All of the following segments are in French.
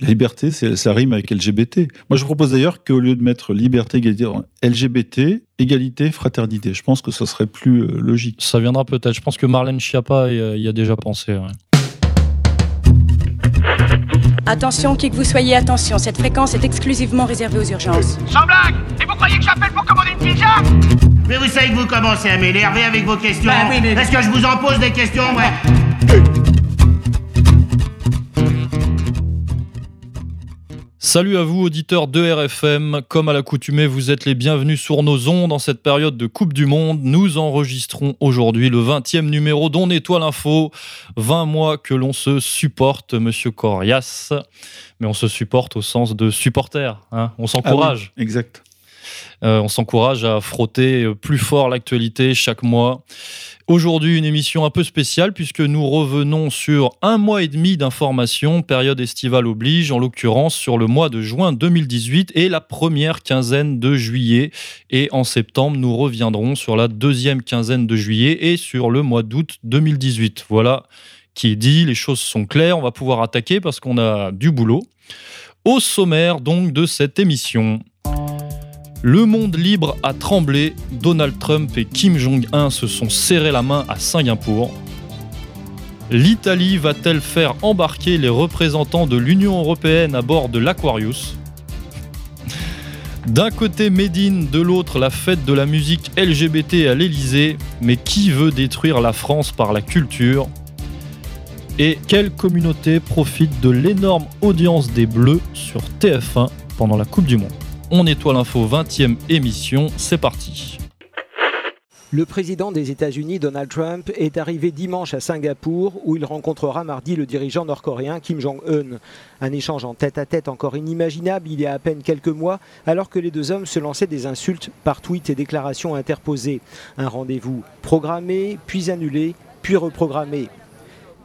La liberté, ça rime avec LGBT. Moi, je propose d'ailleurs qu'au lieu de mettre liberté, égalité, LGBT, égalité, fraternité. Je pense que ce serait plus euh, logique. Ça viendra peut-être. Je pense que Marlène Schiappa y a déjà pensé. Attention, qui que vous soyez, attention, cette fréquence est exclusivement réservée aux urgences. Sans blague Et vous croyez que j'appelle pour commander une pizza? Mais vous savez que vous commencez à m'énerver avec vos questions. Bah Est-ce que je vous en pose des questions, ouais Salut à vous auditeurs de RFM, comme à l'accoutumée vous êtes les bienvenus sur nos ondes dans cette période de Coupe du Monde. Nous enregistrons aujourd'hui le 20e numéro d'On Nettoie l'info. 20 mois que l'on se supporte, monsieur Corias, mais on se supporte au sens de supporter, hein. on s'encourage. Ah exact. Euh, on s'encourage à frotter plus fort l'actualité chaque mois. Aujourd'hui, une émission un peu spéciale puisque nous revenons sur un mois et demi d'informations, période estivale oblige, en l'occurrence sur le mois de juin 2018 et la première quinzaine de juillet. Et en septembre, nous reviendrons sur la deuxième quinzaine de juillet et sur le mois d'août 2018. Voilà qui est dit, les choses sont claires, on va pouvoir attaquer parce qu'on a du boulot. Au sommaire donc de cette émission. Le monde libre a tremblé. Donald Trump et Kim Jong-un se sont serrés la main à Singapour. L'Italie va-t-elle faire embarquer les représentants de l'Union européenne à bord de l'Aquarius? D'un côté Médine, de l'autre la fête de la musique LGBT à l'Elysée, mais qui veut détruire la France par la culture? Et quelle communauté profite de l'énorme audience des Bleus sur TF1 pendant la Coupe du Monde? On nettoie l'info 20e émission, c'est parti. Le président des États-Unis, Donald Trump, est arrivé dimanche à Singapour où il rencontrera mardi le dirigeant nord-coréen Kim Jong-un. Un échange en tête-à-tête encore inimaginable il y a à peine quelques mois alors que les deux hommes se lançaient des insultes par tweets et déclarations interposées. Un rendez-vous programmé, puis annulé, puis reprogrammé.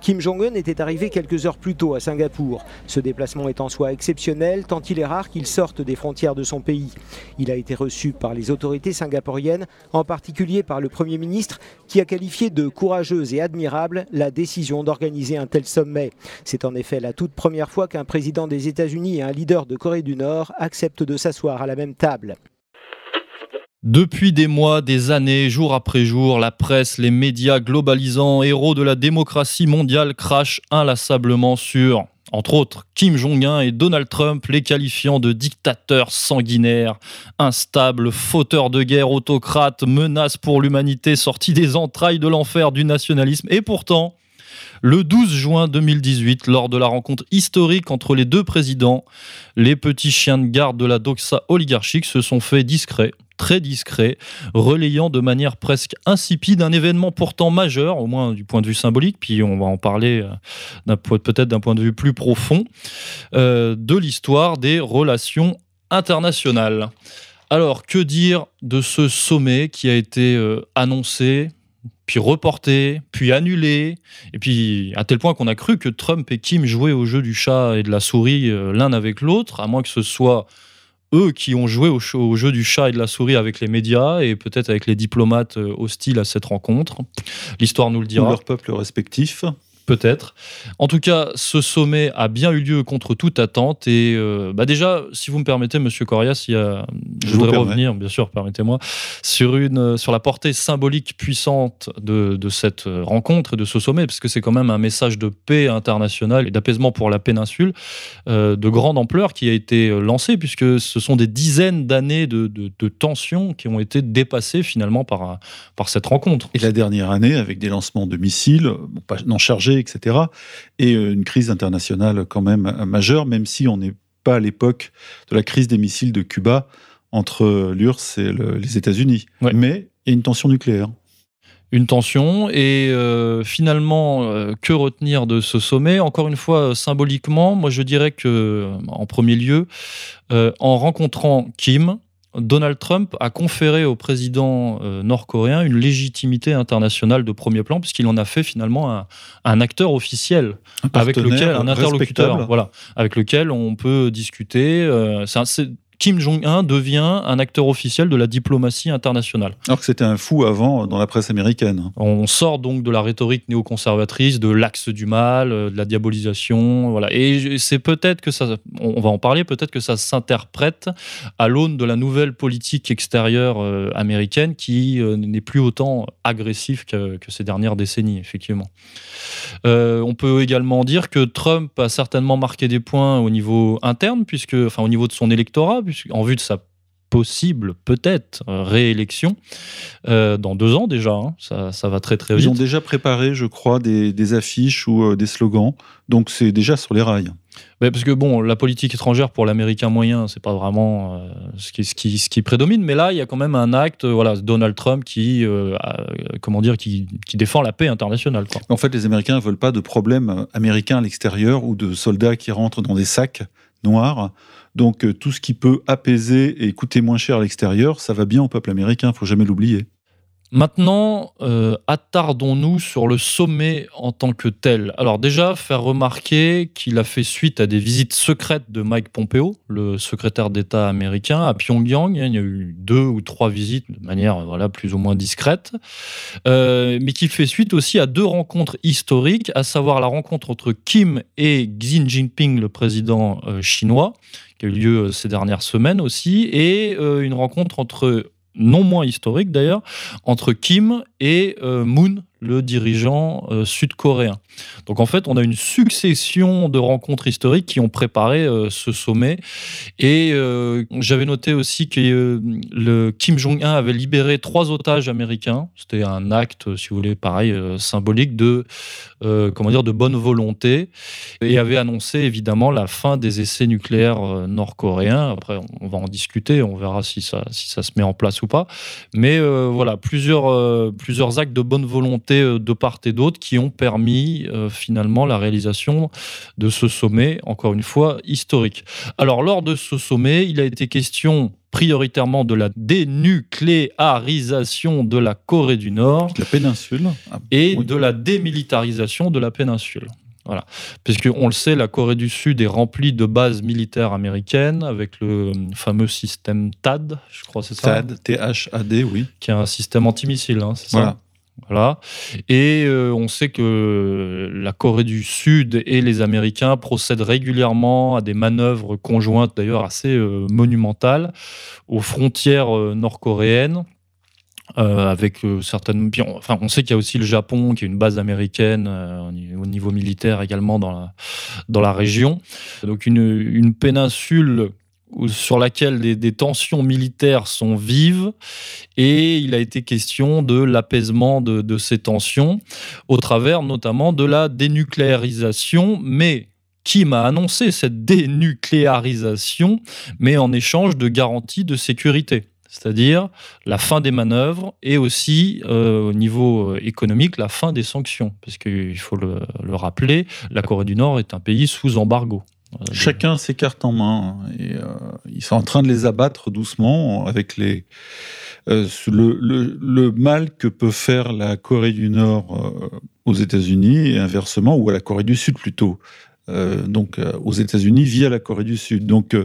Kim Jong-un était arrivé quelques heures plus tôt à Singapour. Ce déplacement est en soi exceptionnel tant il est rare qu'il sorte des frontières de son pays. Il a été reçu par les autorités singapouriennes, en particulier par le Premier ministre qui a qualifié de courageuse et admirable la décision d'organiser un tel sommet. C'est en effet la toute première fois qu'un président des États-Unis et un leader de Corée du Nord acceptent de s'asseoir à la même table. Depuis des mois, des années, jour après jour, la presse, les médias globalisants, héros de la démocratie mondiale, crachent inlassablement sur, entre autres, Kim Jong-un et Donald Trump, les qualifiant de dictateurs sanguinaires, instables, fauteurs de guerre, autocrates, menaces pour l'humanité, sortis des entrailles de l'enfer du nationalisme. Et pourtant, le 12 juin 2018, lors de la rencontre historique entre les deux présidents, les petits chiens de garde de la doxa oligarchique se sont fait discrets, très discret, relayant de manière presque insipide un événement pourtant majeur, au moins du point de vue symbolique, puis on va en parler euh, peut-être d'un point de vue plus profond, euh, de l'histoire des relations internationales. Alors, que dire de ce sommet qui a été euh, annoncé, puis reporté, puis annulé, et puis à tel point qu'on a cru que Trump et Kim jouaient au jeu du chat et de la souris l'un avec l'autre, à moins que ce soit eux qui ont joué au, jeu du chat et de la souris avec les médias et peut-être avec les diplomates euh, hostiles à cette rencontre. L'histoire nous le dira. Ou leur peuple. Peut-être. En tout cas, ce sommet a bien eu lieu contre toute attente. Et euh, bah déjà, si vous me permettez, Monsieur Corias, il y a, je, voudrais revenir, bien sûr, permettez-moi, sur, une, sur la portée symbolique puissante de, de cette rencontre et de ce sommet, parce que c'est quand même un message de paix internationale et d'apaisement pour la péninsule euh, de grande ampleur qui a été lancé, puisque ce sont des dizaines d'années de, de, de tensions qui ont été dépassées finalement par, par cette rencontre. Et la dernière année, avec des lancements de missiles, pas, non chargés, etc. Et euh, une crise internationale quand même euh, majeure, même si on n'est pas à l'époque de la crise des missiles de Cuba entre l'URSS et les États-Unis. Mais il y a une tension nucléaire une tension. Et euh, finalement, que retenir de ce sommet? Encore une fois, symboliquement, moi je dirais que, en premier lieu, en rencontrant Kim, Donald Trump a conféré au président euh, nord-coréen une légitimité internationale de premier plan, puisqu'il en a fait finalement un, acteur officiel, avec lequel un interlocuteur, voilà, avec lequel on peut discuter. Euh, Kim Jong-un devient un acteur officiel de la diplomatie internationale. Alors que c'était un fou avant dans la presse américaine. On sort donc de la rhétorique néoconservatrice, de l'axe du mal, de la diabolisation, voilà. Et c'est peut-être que ça, on va en parler, peut-être que ça s'interprète à l'aune de la nouvelle politique extérieure américaine qui n'est plus autant agressive que, que ces dernières décennies, effectivement. Euh, on peut également dire que Trump a certainement marqué des points au niveau interne, puisque, enfin, au niveau de son électorat, en vue de sa possible, peut-être, euh, réélection euh, dans deux ans déjà. Hein. ça, va très très vite. Ils ont déjà préparé, je crois, des, affiches ou des slogans. Donc c'est déjà sur les rails. parce que bon, la politique étrangère pour l'Américain moyen, c'est pas vraiment ce, qui, ce, qui, ce, qui, prédomine. Mais là, il y a quand même un acte, voilà, Donald Trump qui, comment dire, qui, qui, défend la paix internationale. En fait, les Américains ne veulent pas de problèmes américains à l'extérieur ou de soldats qui rentrent dans des sacs noirs donc euh, tout ce qui peut apaiser et coûter moins cher à l'extérieur, ça va bien au peuple américain, faut jamais l'oublier. Maintenant, euh, attardons-nous sur le sommet en tant que tel. Alors déjà, faire remarquer qu'il a fait suite à des visites secrètes de Mike Pompeo, le secrétaire d'État américain, à Pyongyang. Il y a eu deux ou trois visites de manière voilà, plus ou moins discrète, euh, mais qu'il fait suite aussi à deux rencontres historiques, à savoir la rencontre entre Kim et Xi Jinping, le président chinois, qui a eu lieu euh, ces dernières semaines aussi, et euh, une rencontre entre non moins historique d'ailleurs, entre Kim et euh, Moon, le dirigeant euh, sud-coréen. Donc en fait, on a une succession de rencontres historiques qui ont préparé euh, ce sommet. Et j'avais noté aussi que le Kim Jong-un avait libéré trois otages américains. C'était un acte, si vous voulez, pareil, symbolique de, comment dire, de bonne volonté. Et avait annoncé évidemment la fin des essais nucléaires nord-coréens. Après, on va en discuter, on verra si ça, si ça se met en place ou pas. Mais voilà, plusieurs, plusieurs actes de bonne volonté euh, de part et d'autre qui ont permis euh, finalement la réalisation de ce sommet, encore une fois, historique. Alors lors de ce sommet, il a été question prioritairement de la dénucléarisation de la Corée du Nord. La péninsule. Ah, et de la démilitarisation de la péninsule. Voilà. Puisqu'on le sait, la Corée du Sud est remplie de bases militaires américaines avec le fameux système THAD, je crois c'est ça THAD, T-H-A-D, oui. Qui est un système antimissile, hein, c'est ça Et euh, on sait que la Corée du Sud et les Américains procèdent régulièrement à des manœuvres conjointes, d'ailleurs assez euh, monumentales, aux frontières euh, nord-coréennes. avec certaines. Enfin, on sait qu'il y a aussi le Japon, qui est une base américaine au niveau militaire également dans la, région. Donc, une péninsule sur laquelle des, tensions militaires sont vives et il a été question de l'apaisement de, ces tensions au travers notamment de la dénucléarisation, mais qui m'a annoncé cette dénucléarisation, mais en échange de garanties de sécurité c'est-à-dire la fin des manœuvres et aussi euh, au niveau euh, économique la fin des sanctions, parce qu'il faut le, rappeler, la Corée du Nord est un pays sous embargo. Chacun ses cartes en main et euh, ils sont en train de les abattre doucement avec les euh, le, mal que peut faire la Corée du Nord euh, aux États-Unis et inversement ou à la Corée du Sud plutôt. donc aux États-Unis via la Corée du Sud. Donc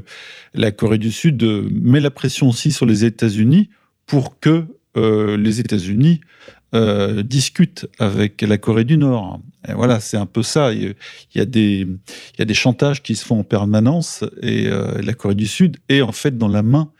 la Corée du Sud met la pression aussi sur les États-Unis pour que les États-Unis euh, discute avec la Corée du Nord. Et voilà, c'est un peu ça. Il y, a des, il y a des chantages qui se font en permanence et euh, la Corée du Sud est en fait dans la main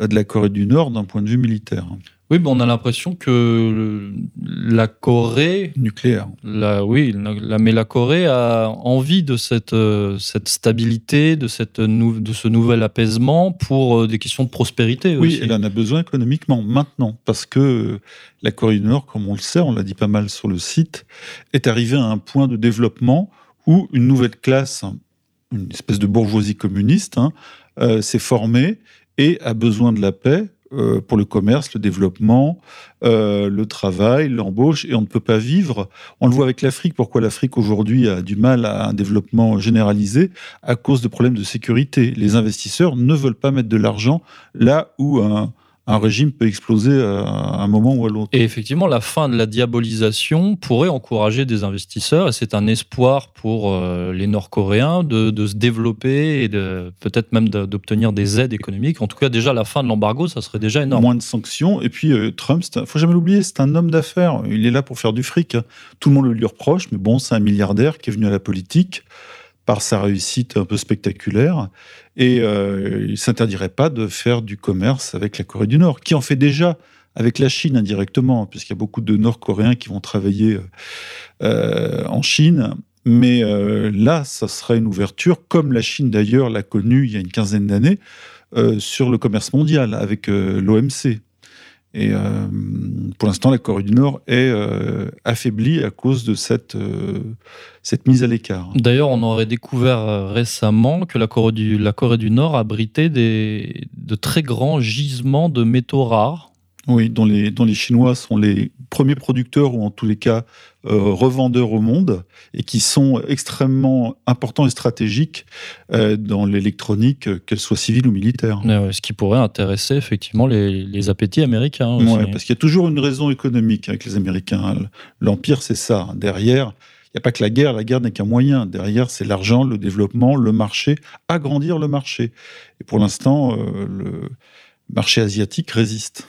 de la Corée du Nord d'un point de vue militaire. Oui, on a l'impression que la Corée nucléaire. La, oui, la, mais la Corée a envie de cette, euh, cette stabilité, de, cette de ce nouvel apaisement pour euh, des questions de prospérité. Oui, elle en a besoin économiquement maintenant parce que la Corée du Nord, comme on le sait, on l'a dit pas mal sur le site, est arrivée à un point de développement où une nouvelle classe, une espèce de bourgeoisie communiste, hein, euh, s'est formée et a besoin de la paix euh, pour le commerce, le développement, euh, le travail, l'embauche, et on ne peut pas vivre. On le voit avec l'Afrique, pourquoi l'Afrique aujourd'hui a du mal à un développement généralisé? À cause de problèmes de sécurité. Les investisseurs ne veulent pas mettre de l'argent là où un, un régime peut exploser à un moment ou à l'autre. Et effectivement, la fin de la diabolisation pourrait encourager des investisseurs, et c'est un espoir pour euh, les Nord-Coréens de, de, se développer et de peut-être même d'obtenir des aides économiques. En tout cas, déjà la fin de l'embargo, ça serait déjà énorme. Moins de sanctions. Et puis euh, Trump, il faut jamais l'oublier, c'est un homme d'affaires. Il est là pour faire du fric. Tout le monde le lui reproche, mais bon, c'est un milliardaire qui est venu à la politique par sa réussite un peu spectaculaire. Et euh, il ne s'interdirait pas de faire du commerce avec la Corée du Nord, qui en fait déjà avec la Chine indirectement, puisqu'il y a beaucoup de Nord-Coréens qui vont travailler euh, en Chine. Mais euh, là, ça serait une ouverture, comme la Chine d'ailleurs l'a connue il y a une quinzaine d'années, sur le commerce mondial avec l'OMC. Et euh, pour l'instant, la Corée du Nord est euh, affaiblie à cause de cette, euh, cette mise à l'écart. D'ailleurs, on aurait découvert récemment que la Corée du, la Corée du Nord abritait des, de très grands gisements de métaux rares oui, dont les, dont les Chinois sont les premiers producteurs ou en tous les cas euh, revendeurs au monde et qui sont extrêmement importants et stratégiques euh, dans l'électronique, qu'elle soit civile ou militaire. ce qui pourrait intéresser effectivement les, les appétits américains. Oui, parce qu'il y a toujours une raison économique avec les Américains. L'Empire, c'est ça. Derrière, il n'y a pas que la guerre, la guerre n'est qu'un moyen. Derrière, c'est l'argent, le développement, le marché, agrandir le marché. Et pour l'instant, euh, le marché asiatique résiste.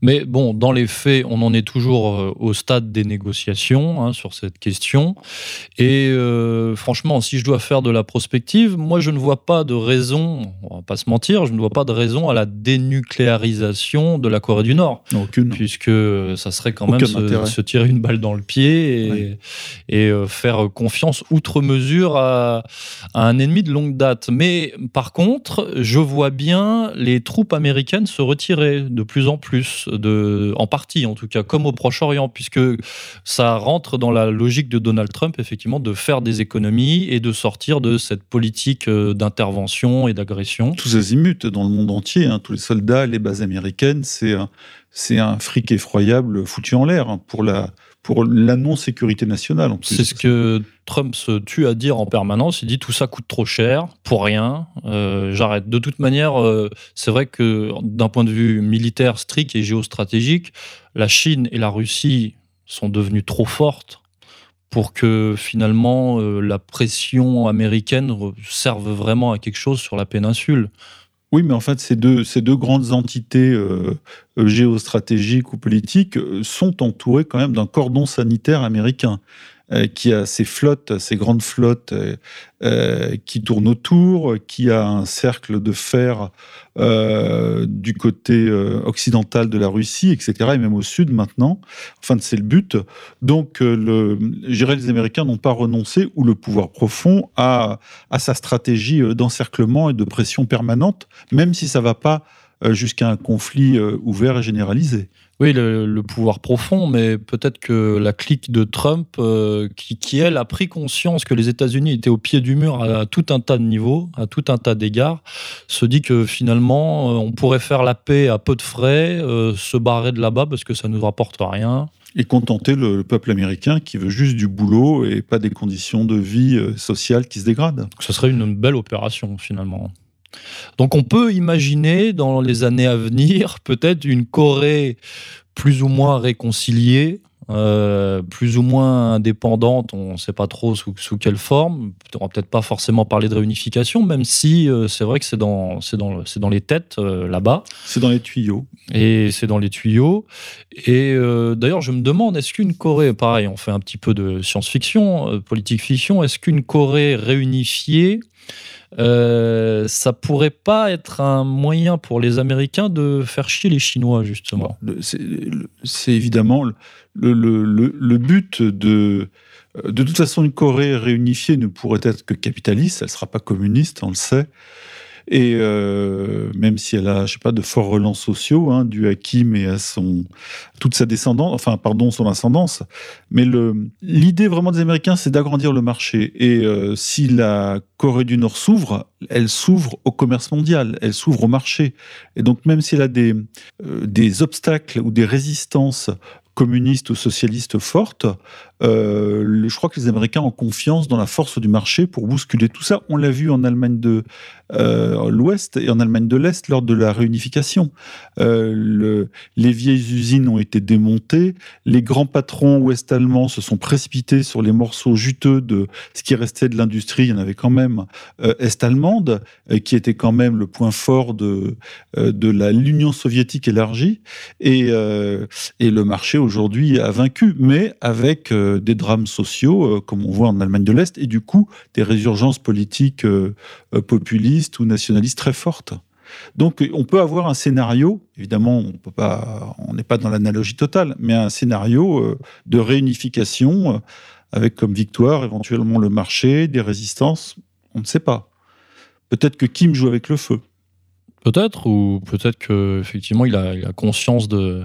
Mais bon, dans les faits, on en est toujours euh, au stade des négociations hein, sur cette question. Et euh, franchement, si je dois faire de la prospective, moi, je ne vois pas de raison, on va pas se mentir, je ne vois pas de raison à la dénucléarisation de la Corée du Nord. Aucune. Puisque ça serait quand même se, tirer une balle dans le pied et, euh, faire confiance outre mesure à, à un ennemi de longue date. Mais par contre, je vois bien les troupes américaines se retirer de plus en plus en partie en tout cas, comme au Proche-Orient, puisque ça rentre dans la logique de Donald Trump, effectivement, de faire des économies et de sortir de cette politique euh, d'intervention et d'agression. Tous azimuts dans le monde entier, hein, tous les soldats, les bases américaines, c'est un, c'est un fric effroyable foutu en l'air hein, pour la pour la non-sécurité nationale. C'est ce que Trump se tue à dire en permanence. Il dit tout ça coûte trop cher, pour rien, euh, j'arrête. De toute manière, euh, c'est vrai que d'un point de vue militaire strict et géostratégique, la Chine et la Russie sont devenues trop fortes pour que finalement euh, la pression américaine serve vraiment à quelque chose sur la péninsule. Oui, mais en fait, ces deux, grandes entités euh, euh, géostratégiques ou politiques euh, sont entourées quand même d'un cordon sanitaire américain. Euh, qui a ses flottes, ses grandes flottes euh, euh, qui tournent autour, qui a un cercle de fer du côté occidental de la Russie, etc., et même au sud maintenant. Enfin, c'est le but. Donc, le, les Américains n'ont pas renoncé, ou le pouvoir profond, à, à sa stratégie d'encerclement et de pression permanente, même si ça ne va pas jusqu'à un conflit ouvert et généralisé. Oui, le, pouvoir profond, mais peut-être que la clique de Trump, euh, qui, elle a pris conscience que les États-Unis étaient au pied du mur à, tout un tas de niveaux, à tout un tas d'égards, se dit que finalement, euh, on pourrait faire la paix à peu de frais, euh, se barrer de là-bas parce que ça ne nous rapporte rien. Et contenter le, peuple américain qui veut juste du boulot et pas des conditions de vie sociales qui se dégradent. Ce serait une belle opération finalement. Donc on peut imaginer dans les années à venir peut-être une Corée plus ou moins réconciliée, euh, plus ou moins indépendante, on ne sait pas trop sous, quelle forme. On va peut-être pas forcément parler de réunification, même si euh, c'est vrai que c'est dans, dans, dans les têtes euh, là-bas. C'est dans les tuyaux. Et c'est dans les tuyaux. Et d'ailleurs, je me demande, est-ce qu'une Corée, pareil, on fait un petit peu de science-fiction, politique fiction, est-ce qu'une Corée réunifiée euh, ça pourrait pas être un moyen pour les Américains de faire chier les Chinois, justement. C'est évidemment le, le, le, but de... De toute façon, une Corée réunifiée ne pourrait être que capitaliste, elle ne sera pas communiste, on le sait. Et euh, même si elle a, je sais pas, de forts relents sociaux, hein, dû à Kim et à son toute sa descendance, enfin pardon, son ascendance. Mais l'idée vraiment des Américains, c'est d'agrandir le marché. Et euh, si la Corée du Nord s'ouvre, elle s'ouvre au commerce mondial, elle s'ouvre au marché. Et donc même si elle a des, euh, des obstacles ou des résistances communistes ou socialistes fortes, je crois que les Américains ont confiance dans la force du marché pour bousculer tout ça. On l'a vu en Allemagne de l'Ouest et en Allemagne de l'Est lors de la réunification. Le, les vieilles usines ont été démontées, les grands patrons ouest-allemands se sont précipités sur les morceaux juteux de ce qui restait de l'industrie. Il y en avait quand même est-allemande, qui était quand même le point fort de, de l'Union soviétique élargie. Et, et le marché aujourd'hui a vaincu, mais avec des drames sociaux, comme on voit en Allemagne de l'Est, et du coup des résurgences politiques populistes ou nationalistes très fortes. Donc, on peut avoir un scénario, évidemment, on on n'est pas dans l'analogie totale, mais un scénario euh, de réunification euh, avec comme victoire éventuellement le marché, des résistances, on ne sait pas. Peut-être que Kim joue avec le feu. Peut-être, ou peut-être qu'effectivement il a, il a conscience de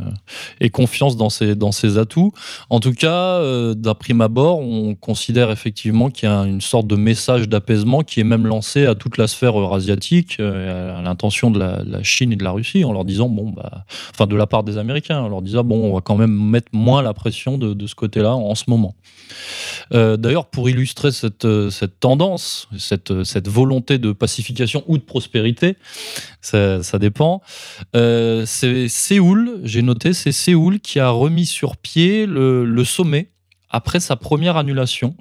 et confiance dans ses, dans ses atouts. En tout cas, euh, d'un prime abord, on considère effectivement qu'il y a une sorte de message d'apaisement qui est même lancé à toute la sphère eurasiatique, euh, à l'intention de la, Chine et de la Russie, en leur disant bon, bah, enfin de la part des Américains, en leur disant bon, on va quand même mettre moins la pression de, de ce côté-là en, ce moment. Euh, d'ailleurs, pour illustrer cette, cette tendance, cette, cette volonté de pacification ou de prospérité, ça, dépend. Euh, c'est Séoul, j'ai noté, c'est Séoul qui a remis sur pied le, sommet après sa première annulation,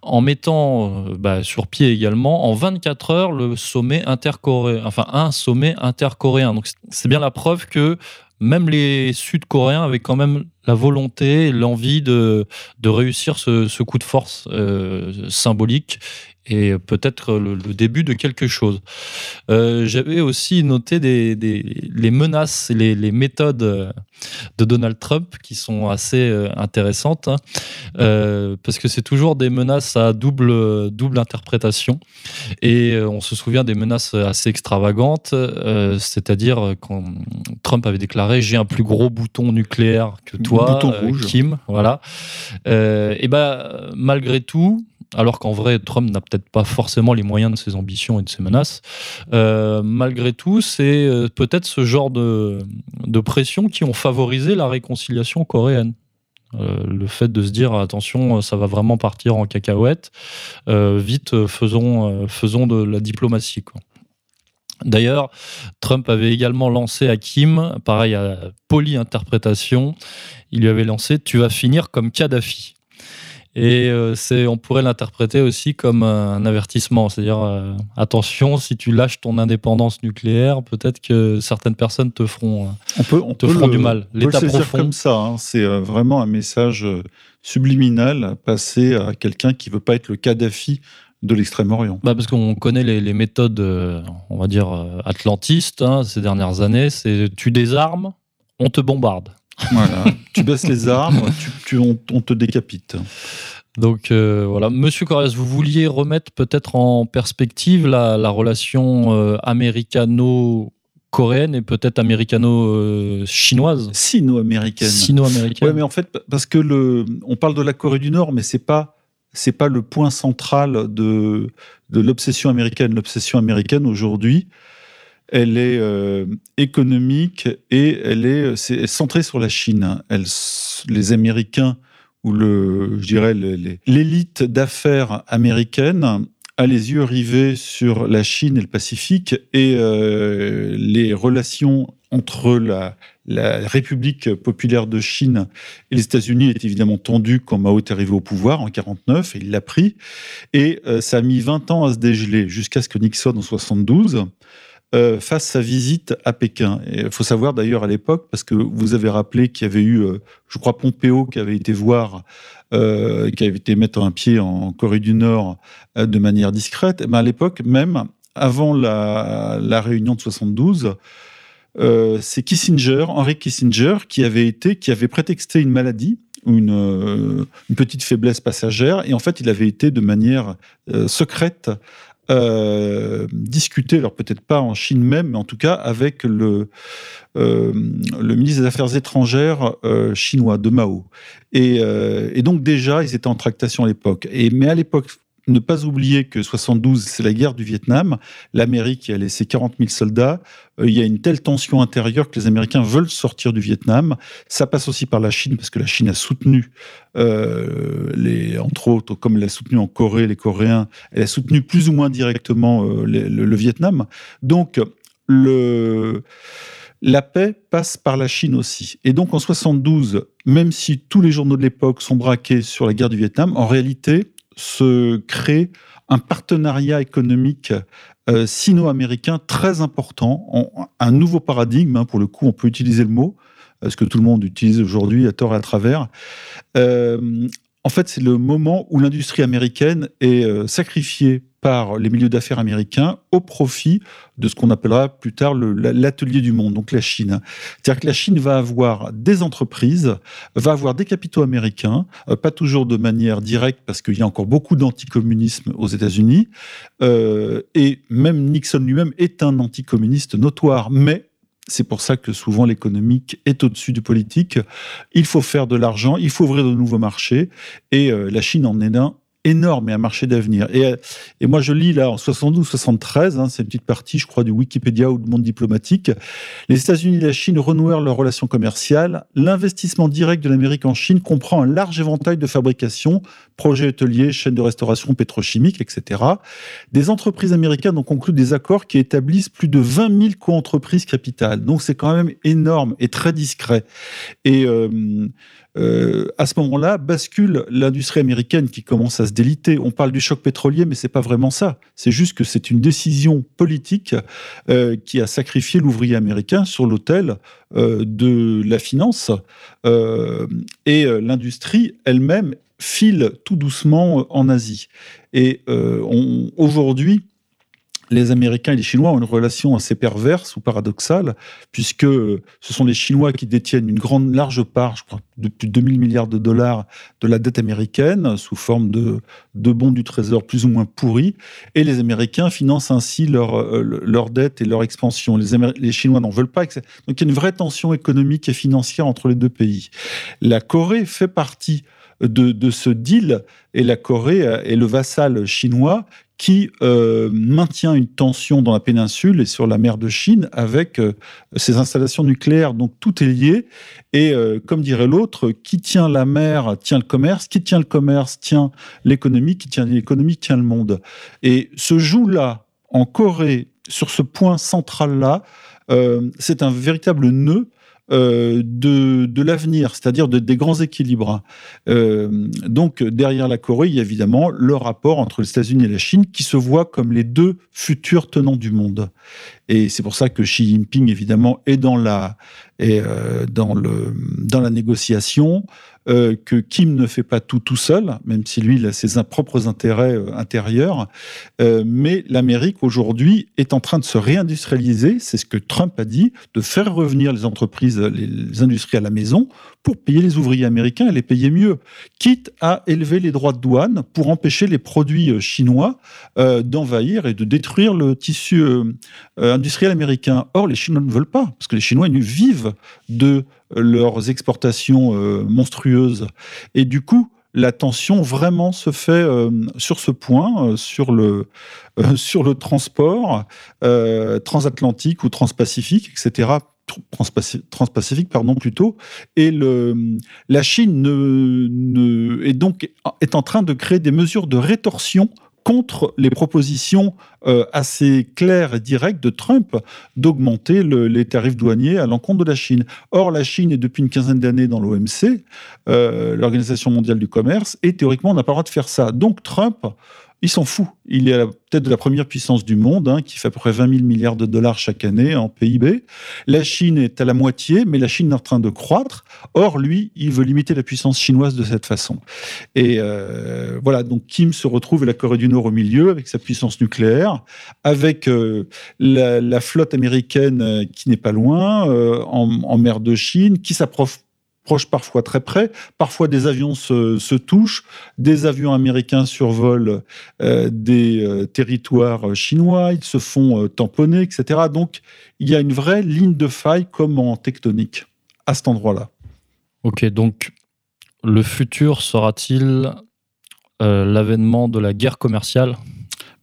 en mettant euh, bah, sur pied également en 24 heures le sommet intercoréen, enfin un sommet intercoréen. Donc c'est bien la preuve que même les Sud-Coréens avaient quand même la volonté, l'envie de, de réussir ce, coup de force euh, symbolique et peut-être le, début de quelque chose. Euh, j'avais aussi noté les menaces et les, méthodes de Donald Trump qui sont assez euh, intéressantes, hein. parce que c'est toujours des menaces à double, double interprétation. Et on se souvient des menaces assez extravagantes, c'est-à-dire quand Trump avait déclaré J'ai un plus gros bouton nucléaire que toi, Kim. Voilà. et ben, malgré tout, alors qu'en vrai, Trump n'a peut-être pas forcément les moyens de ses ambitions et de ses menaces. Euh, malgré tout, c'est euh, peut-être ce genre de, de pression qui ont favorisé la réconciliation coréenne. Euh, le fait de se dire attention, ça va vraiment partir en cacahuète, vite faisons, faisons de la diplomatie. D'ailleurs, Trump avait également lancé à Kim, pareil à poly-interprétation, il lui avait lancé Tu vas finir comme Kadhafi. Et euh, c'est, on pourrait l'interpréter aussi comme un avertissement, c'est-à-dire euh, attention, si tu lâches ton indépendance nucléaire, peut-être que certaines personnes te feront, euh, on peut, on te feront du mal. L'état profond. comme ça, hein. c'est vraiment un message subliminal passé à quelqu'un qui veut pas être le Kadhafi de l'extrême-orient. Bah parce qu'on connaît les, méthodes, on va dire, atlantistes hein, ces dernières années. C'est tu désarmes, on te bombarde. Voilà. tu baisses les armes, tu, on, te décapite. Donc euh, voilà, Monsieur Corrèze, vous vouliez remettre peut-être en perspective la, relation euh, américano-coréenne et peut-être américano-chinoise? Sino-américaine. Sino-américaine. Oui, mais en fait, parce que le, on parle de la Corée du Nord, mais c'est pas c'est pas le point central de, de l'obsession américaine. L'obsession américaine aujourd'hui, elle est euh, économique et elle est, centrée sur la Chine. Les Américains ou le, je dirais l'élite d'affaires américaine a les yeux rivés sur la Chine et le Pacifique et euh, les relations entre la, République populaire de Chine et les États-Unis est évidemment tendues quand Mao est arrivé au pouvoir en 49 et il l'a pris et euh, ça a mis 20 ans à se dégeler jusqu'à ce que Nixon en 72 euh, fasse sa visite à Pékin. Il faut savoir d'ailleurs à l'époque, parce que vous avez rappelé qu'il y avait eu, euh, je crois, Pompéo qui avait été voir, qui avait été mettre un pied en Corée du Nord de manière discrète. Mais à l'époque même, avant la, réunion de 72, c'est Kissinger, Henry Kissinger, qui avait été, qui avait prétexté une maladie ou une, une, petite faiblesse passagère, et en fait, il avait été de manière secrète euh, discuter, alors peut-être pas en Chine même, mais en tout cas avec le, euh, le ministre des Affaires étrangères euh, chinois de Mao. Et, donc déjà, ils étaient en tractation à l'époque. Et mais à l'époque, ne pas oublier que 72, c'est la guerre du Vietnam. L'Amérique a laissé 40 000 soldats. Euh, il y a une telle tension intérieure que les Américains veulent sortir du Vietnam. Ça passe aussi par la Chine, parce que la Chine a soutenu, euh, entre autres, comme elle a soutenu en Corée les Coréens, elle a soutenu plus ou moins directement euh, le, Vietnam. Donc, la paix passe par la Chine aussi. Et donc en 72, même si tous les journaux de l'époque sont braqués sur la guerre du Vietnam, en réalité, se crée un partenariat économique euh, sino-américain très important, un nouveau paradigme, hein, pour le coup on peut utiliser le mot, ce que tout le monde utilise aujourd'hui à tort et à travers. Euh, en fait, c'est le moment où l'industrie américaine est euh, sacrifiée par les milieux d'affaires américains au profit de ce qu'on appellera plus tard l'atelier du monde, donc la Chine. C'est-à-dire que la Chine va avoir des entreprises, va avoir des capitaux américains, euh, pas toujours de manière directe parce qu'il y a encore beaucoup d'anticommunisme aux États-Unis, euh, et même Nixon lui-même est un anticommuniste notoire, mais c'est pour ça que souvent l'économique est au-dessus du politique. Il faut faire de l'argent, il faut ouvrir de nouveaux marchés, et euh, la Chine en est un énorme et un marché d'avenir. Et, et, moi, je lis là en 72-73, hein, c'est une petite partie, je crois, du Wikipédia ou du monde diplomatique. Les États-Unis et la Chine renouèrent leurs relations commerciales. L'investissement direct de l'Amérique en Chine comprend un large éventail de fabrication, projets hôteliers, chaînes de restauration pétrochimique, etc. Des entreprises américaines ont conclu des accords qui établissent plus de 20 000 co-entreprises capitales. Donc, c'est quand même énorme et très discret. Et euh, euh, à ce moment-là, bascule l'industrie américaine qui commence à se déliter. On parle du choc pétrolier, mais c'est pas vraiment ça. C'est juste que c'est une décision politique euh, qui a sacrifié l'ouvrier américain sur l'autel euh, de la finance et l'industrie elle-même file tout doucement en Asie. Et aujourd'hui, les Américains et les Chinois ont une relation assez perverse ou paradoxale, puisque ce sont les Chinois qui détiennent une grande, large part, je crois, de plus de 2000 milliards de dollars de la dette américaine, sous forme de, de bons du Trésor plus ou moins pourris, et les Américains financent ainsi leur, euh, leur dette et leur expansion. Les, les Chinois n'en veulent pas. Donc il y a une vraie tension économique et financière entre les deux pays. La Corée fait partie de, ce deal et la Corée est le vassal chinois qui euh, maintient une tension dans la péninsule et sur la mer de Chine avec euh, ses installations nucléaires. Donc tout est lié. Et euh, comme dirait l'autre, qui tient la mer tient le commerce, qui tient le commerce tient l'économie, qui tient l'économie tient le monde. Et ce joue-là en Corée, sur ce point central-là, c'est un véritable nœud euh, de, de l'avenir, c'est-à-dire de, des grands équilibres. Euh, donc, derrière la Corée, il y a évidemment le rapport entre les États-Unis et la Chine qui se voit comme les deux futurs tenants du monde. Et c'est pour ça que Xi Jinping, évidemment, est dans la, est, euh, dans le, dans la négociation. Euh, que Kim ne fait pas tout tout seul, même si lui il a ses propres intérêts euh, intérieurs. Euh, mais l'Amérique aujourd'hui est en train de se réindustrialiser, c'est ce que Trump a dit, de faire revenir les entreprises, les industries à la maison pour payer les ouvriers américains et les payer mieux, quitte à élever les droits de douane pour empêcher les produits chinois d'envahir et de détruire le tissu industriel américain. Or, les Chinois ne veulent pas, parce que les Chinois ils vivent de leurs exportations euh, monstrueuses. Et du coup, la tension vraiment se fait euh, sur ce point, euh, sur, le, sur le transport transatlantique ou transpacifique, etc. Transpacifique, pardon, plutôt. Et le, la Chine ne, ne, est donc est en train de créer des mesures de rétorsion contre les propositions euh, assez claires et directes de Trump d'augmenter les tarifs douaniers à l'encontre de la Chine. Or, la Chine est depuis une quinzaine d'années dans l'OMC, euh, l'Organisation mondiale du commerce, et théoriquement, on n'a pas le droit de faire ça. Donc, Trump il s'en fout. Il est à la tête de la première puissance du monde, hein, qui fait à peu près 20 000 milliards de dollars chaque année en PIB. La Chine est à la moitié, mais la Chine est en train de croître. Or, lui, il veut limiter la puissance chinoise de cette façon. Et euh, voilà, donc Kim se retrouve et la Corée du Nord au milieu, avec sa puissance nucléaire, avec euh, la, flotte américaine euh, qui n'est pas loin, en, en mer de Chine, qui s'approche proche parfois très près. Parfois, des avions se, touchent. Des avions américains survolent euh, des euh, territoires chinois. Ils se font euh, tamponner, etc. Donc, il y a une vraie ligne de faille comme en tectonique à cet endroit-là. Ok, donc le futur sera-t-il l'avènement de la guerre commerciale?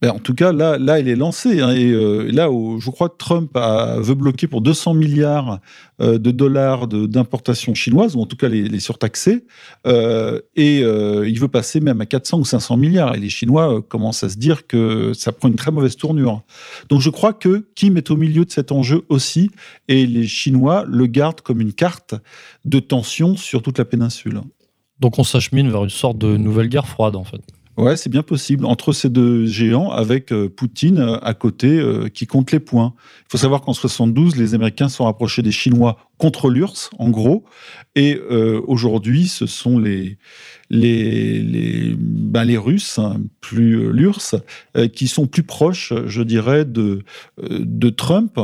Ben, en tout cas, là, il est lancé. Hein, et euh, là, où, je crois que Trump veut bloquer pour 200 milliards euh, de dollars d'importation chinoise, ou en tout cas les, les surtaxer. Euh, et il veut passer même à 400 ou 500 milliards. Et les Chinois commencent à se dire que ça prend une très mauvaise tournure. Donc je crois que Kim est au milieu de cet enjeu aussi. Et les Chinois le gardent comme une carte de tension sur toute la péninsule. Donc on s'achemine vers une sorte de nouvelle guerre froide, en fait. Ouais, c'est bien possible. Entre ces deux géants, avec euh, Poutine euh, à côté euh, qui compte les points. Il faut savoir qu'en 72, les Américains sont rapprochés des Chinois contre l'URSS, en gros. Et aujourd'hui, ce sont les, les, les, ben, les Russes, hein, plus l'URSS, qui sont plus proches, je dirais, de, de Trump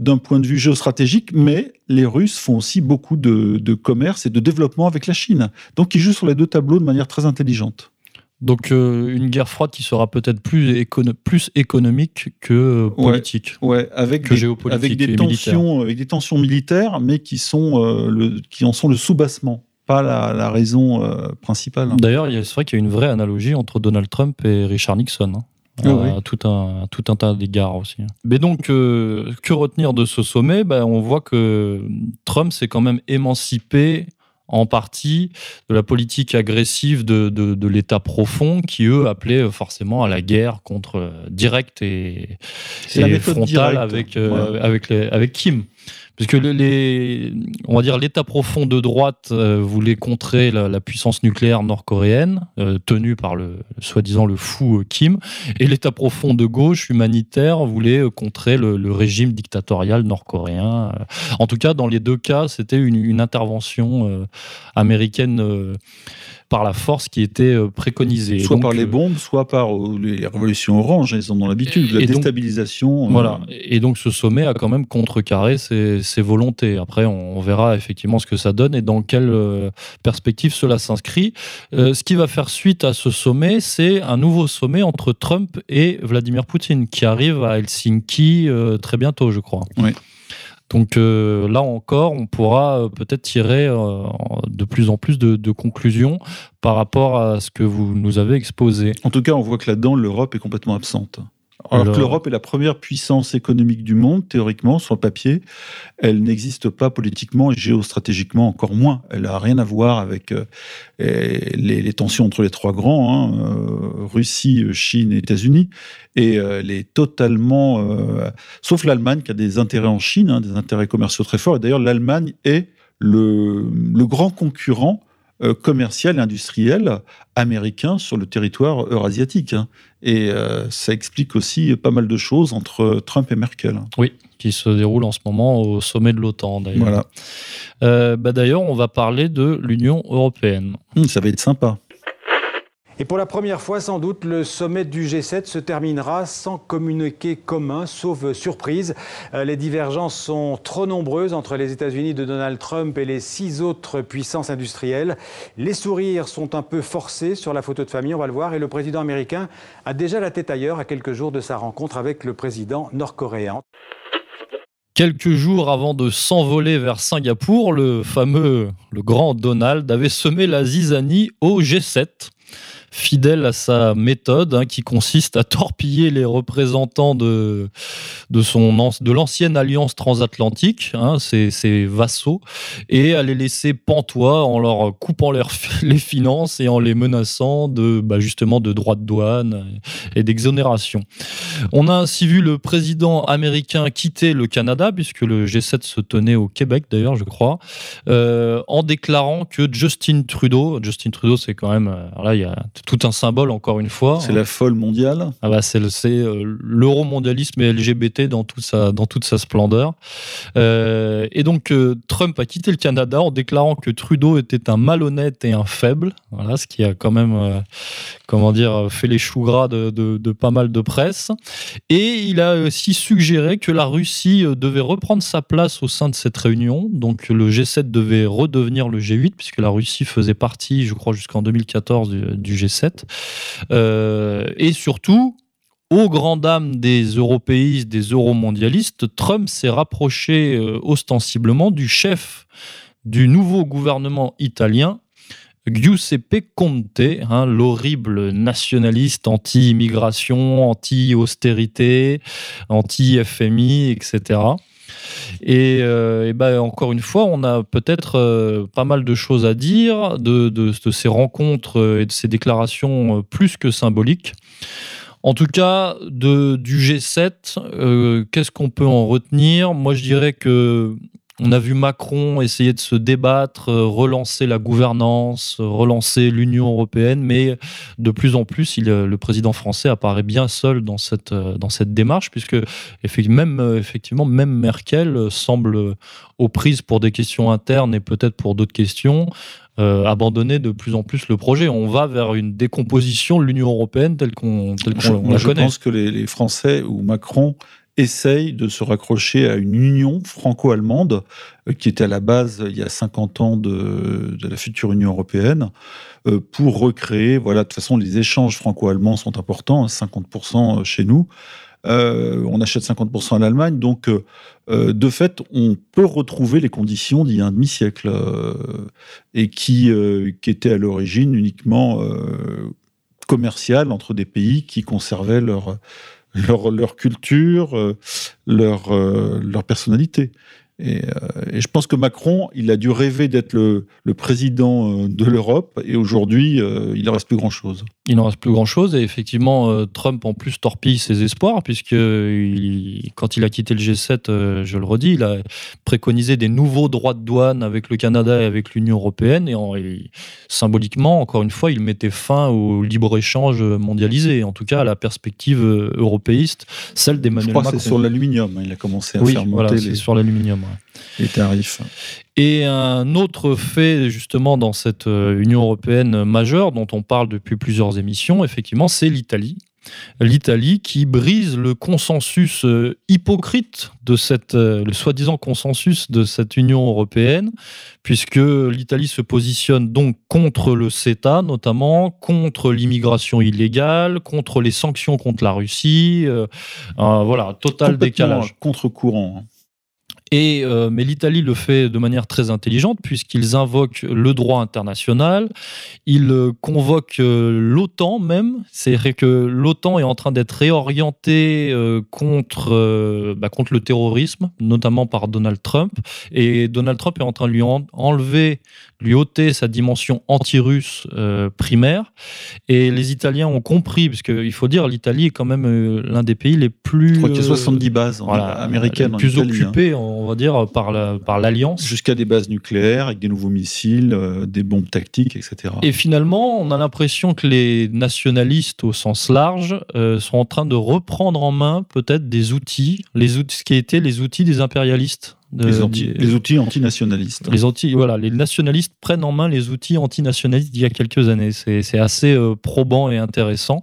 d'un point de vue géostratégique, mais les Russes font aussi beaucoup de, de commerce et de développement avec la Chine. Donc ils jouent sur les deux tableaux de manière très intelligente. Donc euh, une guerre froide qui sera peut-être plus, plus économique que euh, politique, ouais, avec que des, géopolitique avec des tensions, avec des tensions militaires, mais qui sont euh, le, qui en sont le soubassement, pas la, raison principale. D'ailleurs, c'est vrai qu'il y a une vraie analogie entre Donald Trump et Richard Nixon. Hein. À tout un tout un tas d'égards aussi. Mais donc que retenir de ce sommet? Ben, on voit que Trump s'est quand même émancipé en partie de la politique agressive de, de, l'État profond qui, eux, appelaient forcément à la guerre contre euh, directe et, et frontale avec, euh, avec, les, avec Kim. Puisque les, on va dire l'État profond de droite euh, voulait contrer la, puissance nucléaire nord-coréenne, euh, tenue par le soi-disant le fou euh, Kim, et l'État profond de gauche humanitaire voulait contrer le, régime dictatorial nord-coréen. En tout cas, dans les deux cas, c'était une, une, intervention américaine par la force qui était euh, préconisée. Soit par les euh, bombes, soit par euh, les révolutions oranges, ils en ont l'habitude, la déstabilisation. voilà. Et donc ce sommet a quand même contrecarré ses, volontés. Après, on, verra effectivement ce que ça donne et dans quelle perspective cela s'inscrit. ce qui va faire suite à ce sommet, c'est un nouveau sommet entre Trump et Vladimir Poutine qui arrive à Helsinki très bientôt, je crois. Oui. Donc euh, là encore, on pourra euh, peut-être tirer euh, de plus en plus de, conclusions par rapport à ce que vous nous avez exposé. En tout cas, on voit que là-dedans, l'Europe est complètement absente. Alors, que l'Europe est la première puissance économique du monde, théoriquement, sur le papier, elle n'existe pas politiquement et géostratégiquement encore moins. Elle n'a rien à voir avec euh, les, tensions entre les trois grands, hein, euh, Russie, Chine et États-Unis. Et euh, elle est totalement... sauf l'Allemagne qui a des intérêts en Chine, hein, des intérêts commerciaux très forts. Et d'ailleurs, l'Allemagne est le, le grand concurrent euh, commercial et industriel américain sur le territoire eurasiatique. Hein. Et euh, ça explique aussi pas mal de choses entre Trump et Merkel. Oui, qui se déroule en ce moment au sommet de l'OTAN d'ailleurs. Voilà. Euh, bah, d'ailleurs, on va parler de l'Union européenne. Hum, ça va être sympa. Et pour la première fois, sans doute, le sommet du G7 se terminera sans communiqué commun, sauf surprise. Euh, les divergences sont trop nombreuses entre les États-Unis de Donald Trump et les six autres puissances industrielles. Les sourires sont un peu forcés sur la photo de famille, on va le voir, et le président américain a déjà la tête ailleurs à quelques jours de sa rencontre avec le président nord-coréen. Quelques jours avant de s'envoler vers Singapour, le fameux, le grand Donald avait semé la zizanie au G7 fidèle à sa méthode hein, qui consiste à torpiller les représentants de, de, son, de l'ancienne alliance transatlantique, hein, ses, vassaux, et à les laisser pantois en leur coupant les finances et en les menaçant de, bah, justement de droits de douane et d'exonération. On a ainsi vu le président américain quitter le Canada, puisque le G7 se tenait au Québec d'ailleurs, je crois, euh, en déclarant que Justin Trudeau, Justin Trudeau c'est quand même, euh, là il y a tout un symbole encore une fois. C'est la folle mondiale. Ah bah c'est euh, l'euromondialisme et LGBT dans, tout sa, dans toute sa splendeur. Euh, et donc euh, Trump a quitté le Canada en déclarant que Trudeau était un malhonnête et un faible. Voilà, ce qui a quand même, comment dire, fait les choux gras de, de, pas mal de presse. Et il a aussi suggéré que la Russie devait reprendre sa place au sein de cette réunion. Donc le G7 devait redevenir le G8 puisque la Russie faisait partie, je crois, jusqu'en 2014 du G7 euh, et surtout, aux grandes dames des européistes, des euromondialistes, Trump s'est rapproché euh, ostensiblement du chef du nouveau gouvernement italien, Giuseppe Conte, hein, l'horrible nationaliste anti-immigration, anti-austérité, anti-FMI, etc. Et, euh, ben, encore une fois, on a peut-être euh, pas mal de choses à dire de, de, ces rencontres et de ces déclarations plus que symboliques. En tout cas, de, du G7, qu'est-ce qu'on peut en retenir? Moi, je dirais que on a vu Macron essayer de se débattre, euh, relancer la gouvernance, euh, relancer l'Union européenne, mais de plus en plus, euh, le président français apparaît bien seul dans cette, dans cette démarche, puisque même, effectivement, même Merkel semble aux prises pour des questions internes et peut-être pour d'autres questions. abandonner de plus en plus le projet. On va vers une décomposition de l'Union européenne telle qu'on qu la connaît. Je pense que les, les Français ou Macron essaye de se raccrocher à une union franco-allemande euh, qui était à la base, il y a 50 ans, de, la future Union européenne, euh, pour recréer, voilà, de toute façon, les échanges franco-allemands sont importants, 50% hein, chez nous. Euh, on achète 50% à l'Allemagne, donc de fait, on peut retrouver les conditions d'il y a un demi-siècle, et qui, qui étaient à l'origine uniquement commerciales entre des pays qui conservaient leur leur, leur culture, euh, leur, euh, leur personnalité. Et, euh, et, je pense que Macron, il a dû rêver d'être le, le, président de l'Europe, et aujourd'hui, il ne reste plus grand-chose. Il n'en reste plus grand-chose, et effectivement, Trump en plus torpille ses espoirs, puisque il, quand il a quitté le G7, je le redis, il a préconisé des nouveaux droits de douane avec le Canada et avec l'Union européenne, et, en, symboliquement, encore une fois, il mettait fin au libre-échange mondialisé, en tout cas à la perspective européiste, celle d'Emmanuel Macron. Je crois que c'est sur l'aluminium, hein, il a commencé à faire monter voilà, les... sur l'aluminium. Les tarifs. Et un autre fait, justement, dans cette euh, Union européenne majeure, dont on parle depuis plusieurs émissions, effectivement, c'est l'Italie. L'Italie qui brise le consensus euh, hypocrite de cette, euh, le soi-disant consensus de cette Union européenne, puisque l'Italie se positionne donc contre le CETA, notamment contre l'immigration illégale, contre les sanctions contre la Russie. voilà, total décalage. Contre-courant. Hein. Et, euh, mais l'Italie le fait de manière très intelligente puisqu'ils invoquent le droit international, ils euh, convoquent euh, l'OTAN même, c'est vrai que l'OTAN est en train d'être réorientée contre, bah, contre le terrorisme, notamment par Donald Trump, et Donald Trump est en train de lui enlever lui ôter sa dimension anti-russe primaire. Et les Italiens ont compris, parce qu'il faut dire, l'Italie est quand même l'un des pays les plus. Je crois qu'il y a 70 bases américaines. Les plus hein. occupées, on va dire, par l'Alliance. Jusqu'à des bases nucléaires, avec des nouveaux missiles, euh, des bombes tactiques, etc. Et finalement, on a l'impression que les nationalistes, au sens large, sont en train de reprendre en main peut-être des outils, les outils, ce qui étaient les outils des impérialistes les, outils antinationalistes. Les outils, voilà, les nationalistes prennent en main les outils antinationalistes d'il y a quelques années. C'est assez euh, probant et intéressant.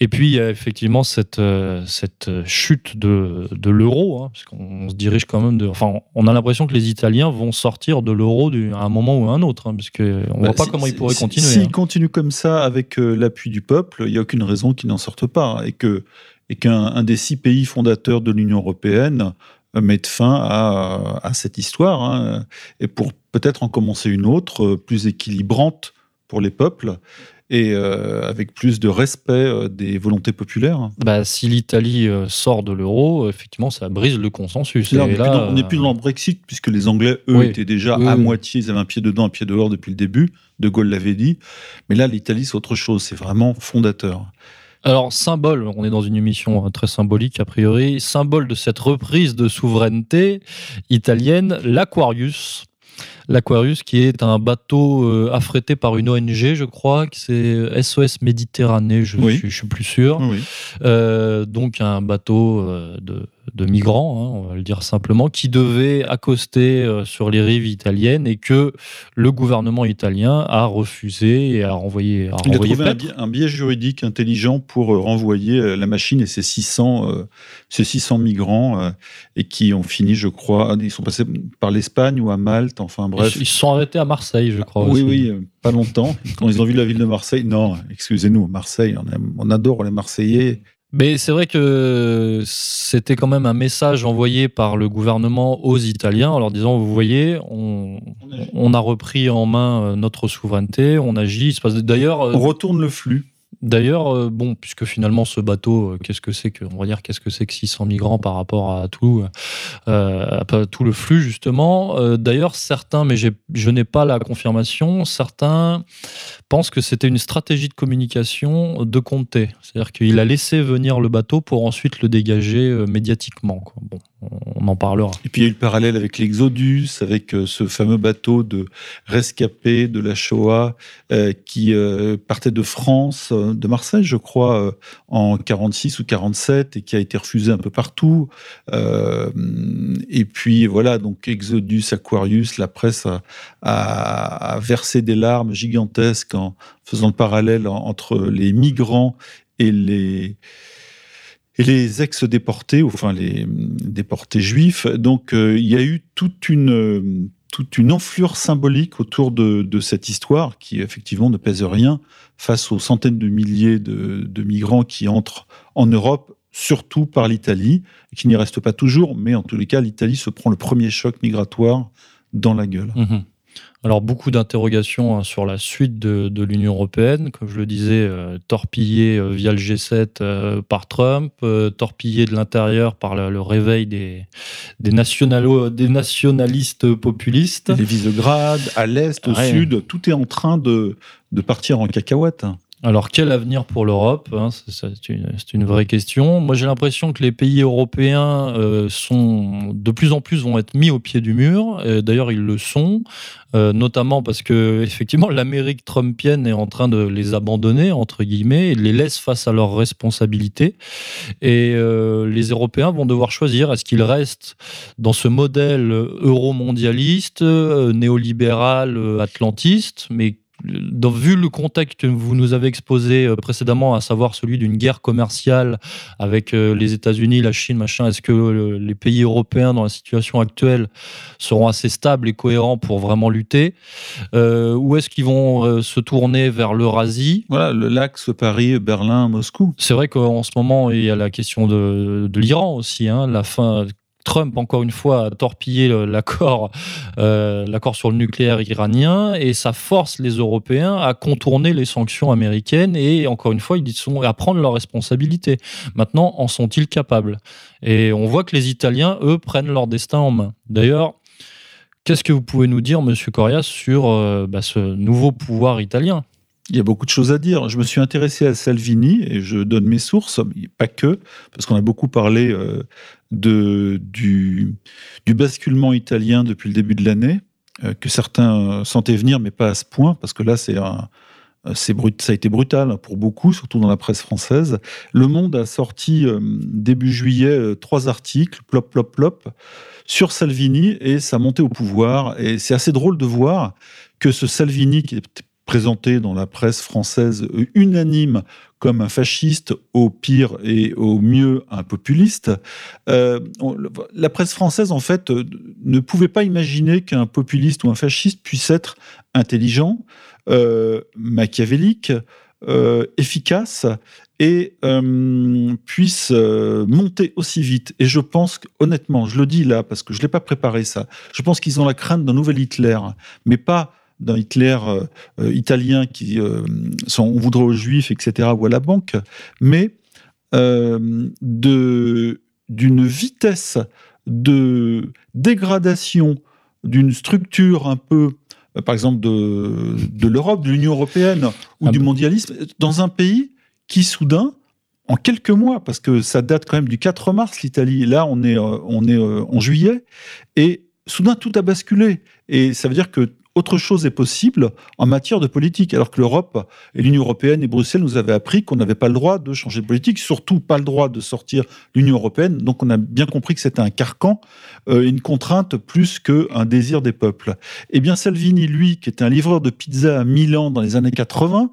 Et puis il y a effectivement cette, euh, cette chute de, de l'euro, hein, parce qu'on se dirige quand même de. Enfin, on a l'impression que les Italiens vont sortir de l'euro à un moment ou à un autre, hein, parce qu'on ne voit bah, pas comment ils pourraient continuer. S'ils hein. continuent comme ça avec euh, l'appui du peuple, il n'y a aucune raison qu'ils n'en sortent pas, et que et qu'un des six pays fondateurs de l'Union européenne mettre fin à, à cette histoire hein, et pour peut-être en commencer une autre euh, plus équilibrante pour les peuples et euh, avec plus de respect euh, des volontés populaires. Bah, si l'Italie sort de l'euro, effectivement, ça brise le consensus. Là, on n'est plus, dans le Brexit, puisque les Anglais, eux, étaient déjà à moitié, ils avaient un pied dedans, un pied dehors depuis le début. De Gaulle l'avait dit. Mais là, l'Italie, c'est autre chose. C'est vraiment fondateur. Alors, symbole, on est dans une émission euh, très symbolique a priori, symbole de cette reprise de souveraineté italienne, l'Aquarius. L'Aquarius, qui est un bateau euh, affrété par une ONG, je crois, que c'est SOS Méditerranée, je, ne suis plus sûr. Euh, donc un bateau de de migrants, hein, on va le dire simplement, qui devaient accoster euh, sur les rives italiennes et que le gouvernement italien a refusé et a renvoyé. A Il a trouvé un biais, juridique intelligent pour euh, renvoyer euh, la machine et ses 600, ces 600 migrants et qui ont fini, je crois, ils sont passés par l'Espagne ou à Malte, enfin bref. Ils se sont arrêtés à Marseille, je crois. Oui, oui, pas longtemps. Quand ils ont vu la ville de Marseille, non, excusez-nous, Marseille, on, on adore les Marseillais Mais c'est vrai que c'était quand même un message envoyé par le gouvernement aux Italiens en leur disant, vous voyez, on, on a repris en main euh, notre souveraineté, on agit. Il se passe d'ailleurs. On retourne le flux. D'ailleurs, euh, bon, puisque finalement ce bateau, euh, qu'est-ce que c'est que, on va dire, qu'est-ce que c'est que 600 migrants par rapport à tout, euh, tout le flux justement. D'ailleurs, certains, mais je n'ai pas la confirmation, certains pensent que c'était une stratégie de communication de Comté, c'est-à-dire qu'il a laissé venir le bateau pour ensuite le dégager médiatiquement. Bon, on en parlera. Et puis il y a eu le parallèle avec l'Exodus, avec euh, ce fameux bateau de rescapés de la Shoah euh, qui euh, partait de France, de Marseille, je crois, en 46 ou 47 et qui a été refusé un peu partout. Et puis voilà, donc Exodus, Aquarius, la presse a, versé des larmes gigantesques en faisant le parallèle en- entre les migrants et les et les ex-déportés, enfin les hum, déportés juifs. Donc euh, il y a eu toute une, euh, toute une enflure symbolique autour de, cette histoire qui effectivement ne pèse rien face aux centaines de milliers de, migrants qui entrent en Europe, surtout par l'Italie, qui n'y reste pas toujours, mais en tous les cas l'Italie se prend le premier choc migratoire dans la gueule. Mhm. Alors beaucoup d'interrogations hein, sur la suite de, de l'Union européenne, comme je le disais, euh, torpillée euh, via le G7 euh, par Trump, torpillée de l'intérieur par le, le réveil des, des, nationalo- des nationalistes populistes. Les Visegrad, à l'est, au Ouais. sud, tout est en train de, de partir en cacahuète. Alors quel avenir pour l'Europe hein, C'est une, vraie question. Moi j'ai l'impression que les pays européens euh, sont de plus en plus vont être mis au pied du mur. D'ailleurs ils le sont, euh, notamment parce que effectivement l'Amérique trumpienne est en train de les abandonner entre guillemets et les laisse face à leurs responsabilités. Et euh, les Européens vont devoir choisir est-ce qu'ils restent dans ce modèle euro-mondialiste, néolibéral, atlantiste, mais dans, vu le contexte que vous nous avez exposé euh, précédemment, à savoir celui d'une guerre commerciale avec euh, les États-Unis, la Chine, machin, est-ce que euh, les pays européens dans la situation actuelle seront assez stables et cohérents pour vraiment lutter? Euh, Ou est-ce qu'ils vont se tourner vers l'Eurasie? Voilà, le- l'axe Paris, Berlin, Moscou. C'est vrai qu'en ce moment, il y a la question de, de l'Iran aussi. hein, la fin. Trump, encore une fois, a torpillé euh, l'accord sur le nucléaire iranien et ça force les Européens à contourner les sanctions américaines et, encore une fois, ils sont à prendre leurs responsabilités. Maintenant, en sont-ils capables? Et on voit que les Italiens, eux, prennent leur destin en main. D'ailleurs, qu'est-ce que vous pouvez nous dire, Monsieur Corias, sur euh, bah, ce nouveau pouvoir italien? Il y a beaucoup de choses à dire. Je me suis intéressé à Salvini et je donne mes sources, pas que, parce qu'on a beaucoup parlé euh, de, du, basculement italien depuis le début de l'année, euh, que certains sentaient venir, mais pas à ce point, parce que là, c'est un. Ça a été brutal pour beaucoup, surtout dans la presse française. Le Monde a sorti euh, début juillet trois articles, plop, plop, plop, sur Salvini et sa montée au pouvoir. Et c'est assez drôle de voir que ce Salvini, qui est présenté dans la presse française euh, unanime comme un fasciste, au pire et au mieux un populiste. Euh, la presse française, en fait, euh, ne pouvait pas imaginer qu'un populiste ou un fasciste puisse être intelligent, machiavélique, efficace et puisse monter aussi vite. Et je pense, honnêtement, je le dis là parce que je ne l'ai pas préparé ça, je pense qu'ils ont la crainte d'un nouvel Hitler, mais pas d'un Hitler euh, italien qui euh, s'en voudrait aux juifs, etc., ou à la banque, mais euh, de- d'une vitesse de dégradation d'une structure un peu, par exemple, de, de l'Europe, de l'Union européenne ou Ah du mondialisme, dans un pays qui, soudain, en quelques mois, parce que ça date quand même du 4 mars, l'Italie, là, on est, on est en juillet, et soudain, tout a basculé. Et ça veut dire que autre chose est possible en matière de politique, alors que l'Europe et l'Union européenne et Bruxelles nous avaient appris qu'on n'avait pas le droit de changer de politique, surtout pas le droit de sortir l'Union européenne. Donc on a bien compris que c'était un carcan, euh, une contrainte plus qu'un désir des peuples. Eh bien Salvini, lui, qui était un livreur de pizza à Milan dans les années 80,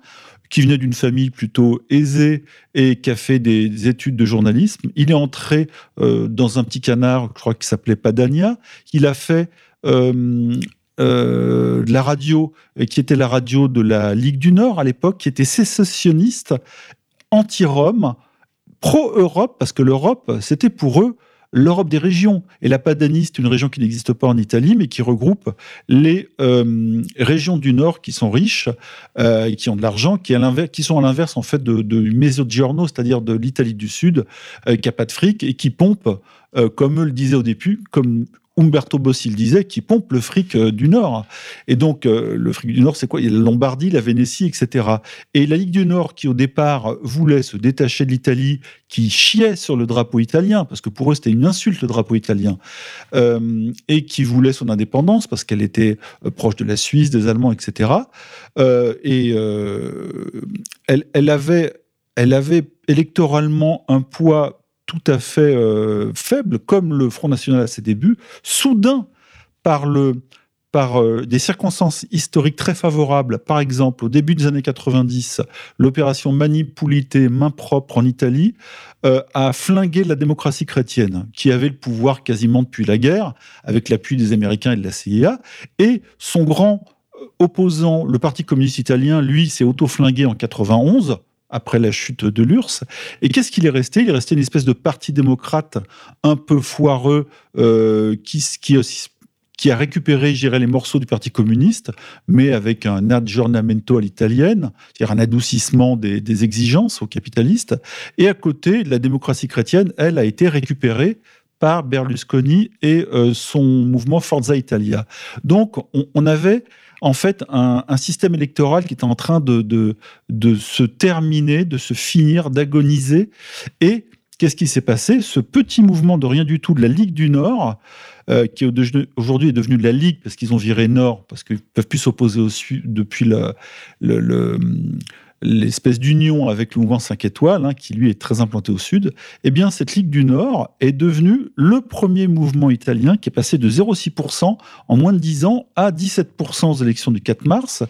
qui venait d'une famille plutôt aisée et qui a fait des études de journalisme, il est entré euh, dans un petit canard, je crois qu'il s'appelait Padania. Il a fait euh, euh, la radio, euh, qui était la radio de la Ligue du Nord à l'époque, qui était sécessionniste, anti-Rome, pro-Europe, parce que l'Europe, c'était pour eux l'Europe des régions. Et la Padanie, c'est une région qui n'existe pas en Italie, mais qui regroupe les euh, régions du Nord qui sont riches, qui ont de l'argent, qui, qui, sont à l'inverse en fait de, de Mezzogiorno, c'est-à-dire de l'Italie du Sud, qui n'a pas de fric et qui pompe, comme eux le disaient au début, comme Umberto Bossi le disait, qui pompe le fric euh, du Nord. Et donc, euh, le fric du Nord, c'est quoi? Il y a la Lombardie, la Vénétie, etc. Et la Ligue du Nord, qui au départ voulait se détacher de l'Italie, qui chiait sur le drapeau italien, parce que pour eux, c'était une insulte, le drapeau italien, euh, et qui voulait son indépendance, parce qu'elle était proche de la Suisse, des Allemands, etc. et elle, elle, avait, elle avait électoralement un poids tout à fait euh, faible, comme le Front National à ses débuts, soudain, par, le, par euh, des circonstances historiques très favorables, par exemple au début des années 90, l'opération Manipulité, main propre en Italie, euh, a flingué la démocratie chrétienne, qui avait le pouvoir quasiment depuis la guerre, avec l'appui des Américains et de la CIA, et son grand opposant, le Parti communiste italien, lui, s'est auto-flingué en 91 après la chute de l'URSS. Et qu'est-ce qu'il est resté? Il est resté une espèce de parti démocrate un peu foireux euh, qui, a récupéré, je les morceaux du Parti communiste, mais avec un aggiornamento à l'italienne, c'est-à-dire un adoucissement des, exigences aux capitalistes. Et à côté, la démocratie chrétienne, elle, a été récupérée par Berlusconi et euh, son mouvement Forza Italia. Donc, on, on avait en fait un, système électoral qui est en train de, se terminer, de se finir, d'agoniser. Et qu'est-ce qui s'est passé? Ce petit mouvement de rien du tout de la Ligue du Nord, euh, qui aujourd'hui est devenu de la Ligue parce qu'ils ont viré Nord, parce qu'ils ne peuvent plus s'opposer au Sud depuis le l'espèce d'union avec le mouvement 5 étoiles, hein, qui lui est très implanté au sud, eh bien, cette Ligue du Nord est devenue le premier mouvement italien qui est passé de 0,6% en moins de 10 ans à 17% aux élections du 4 mars.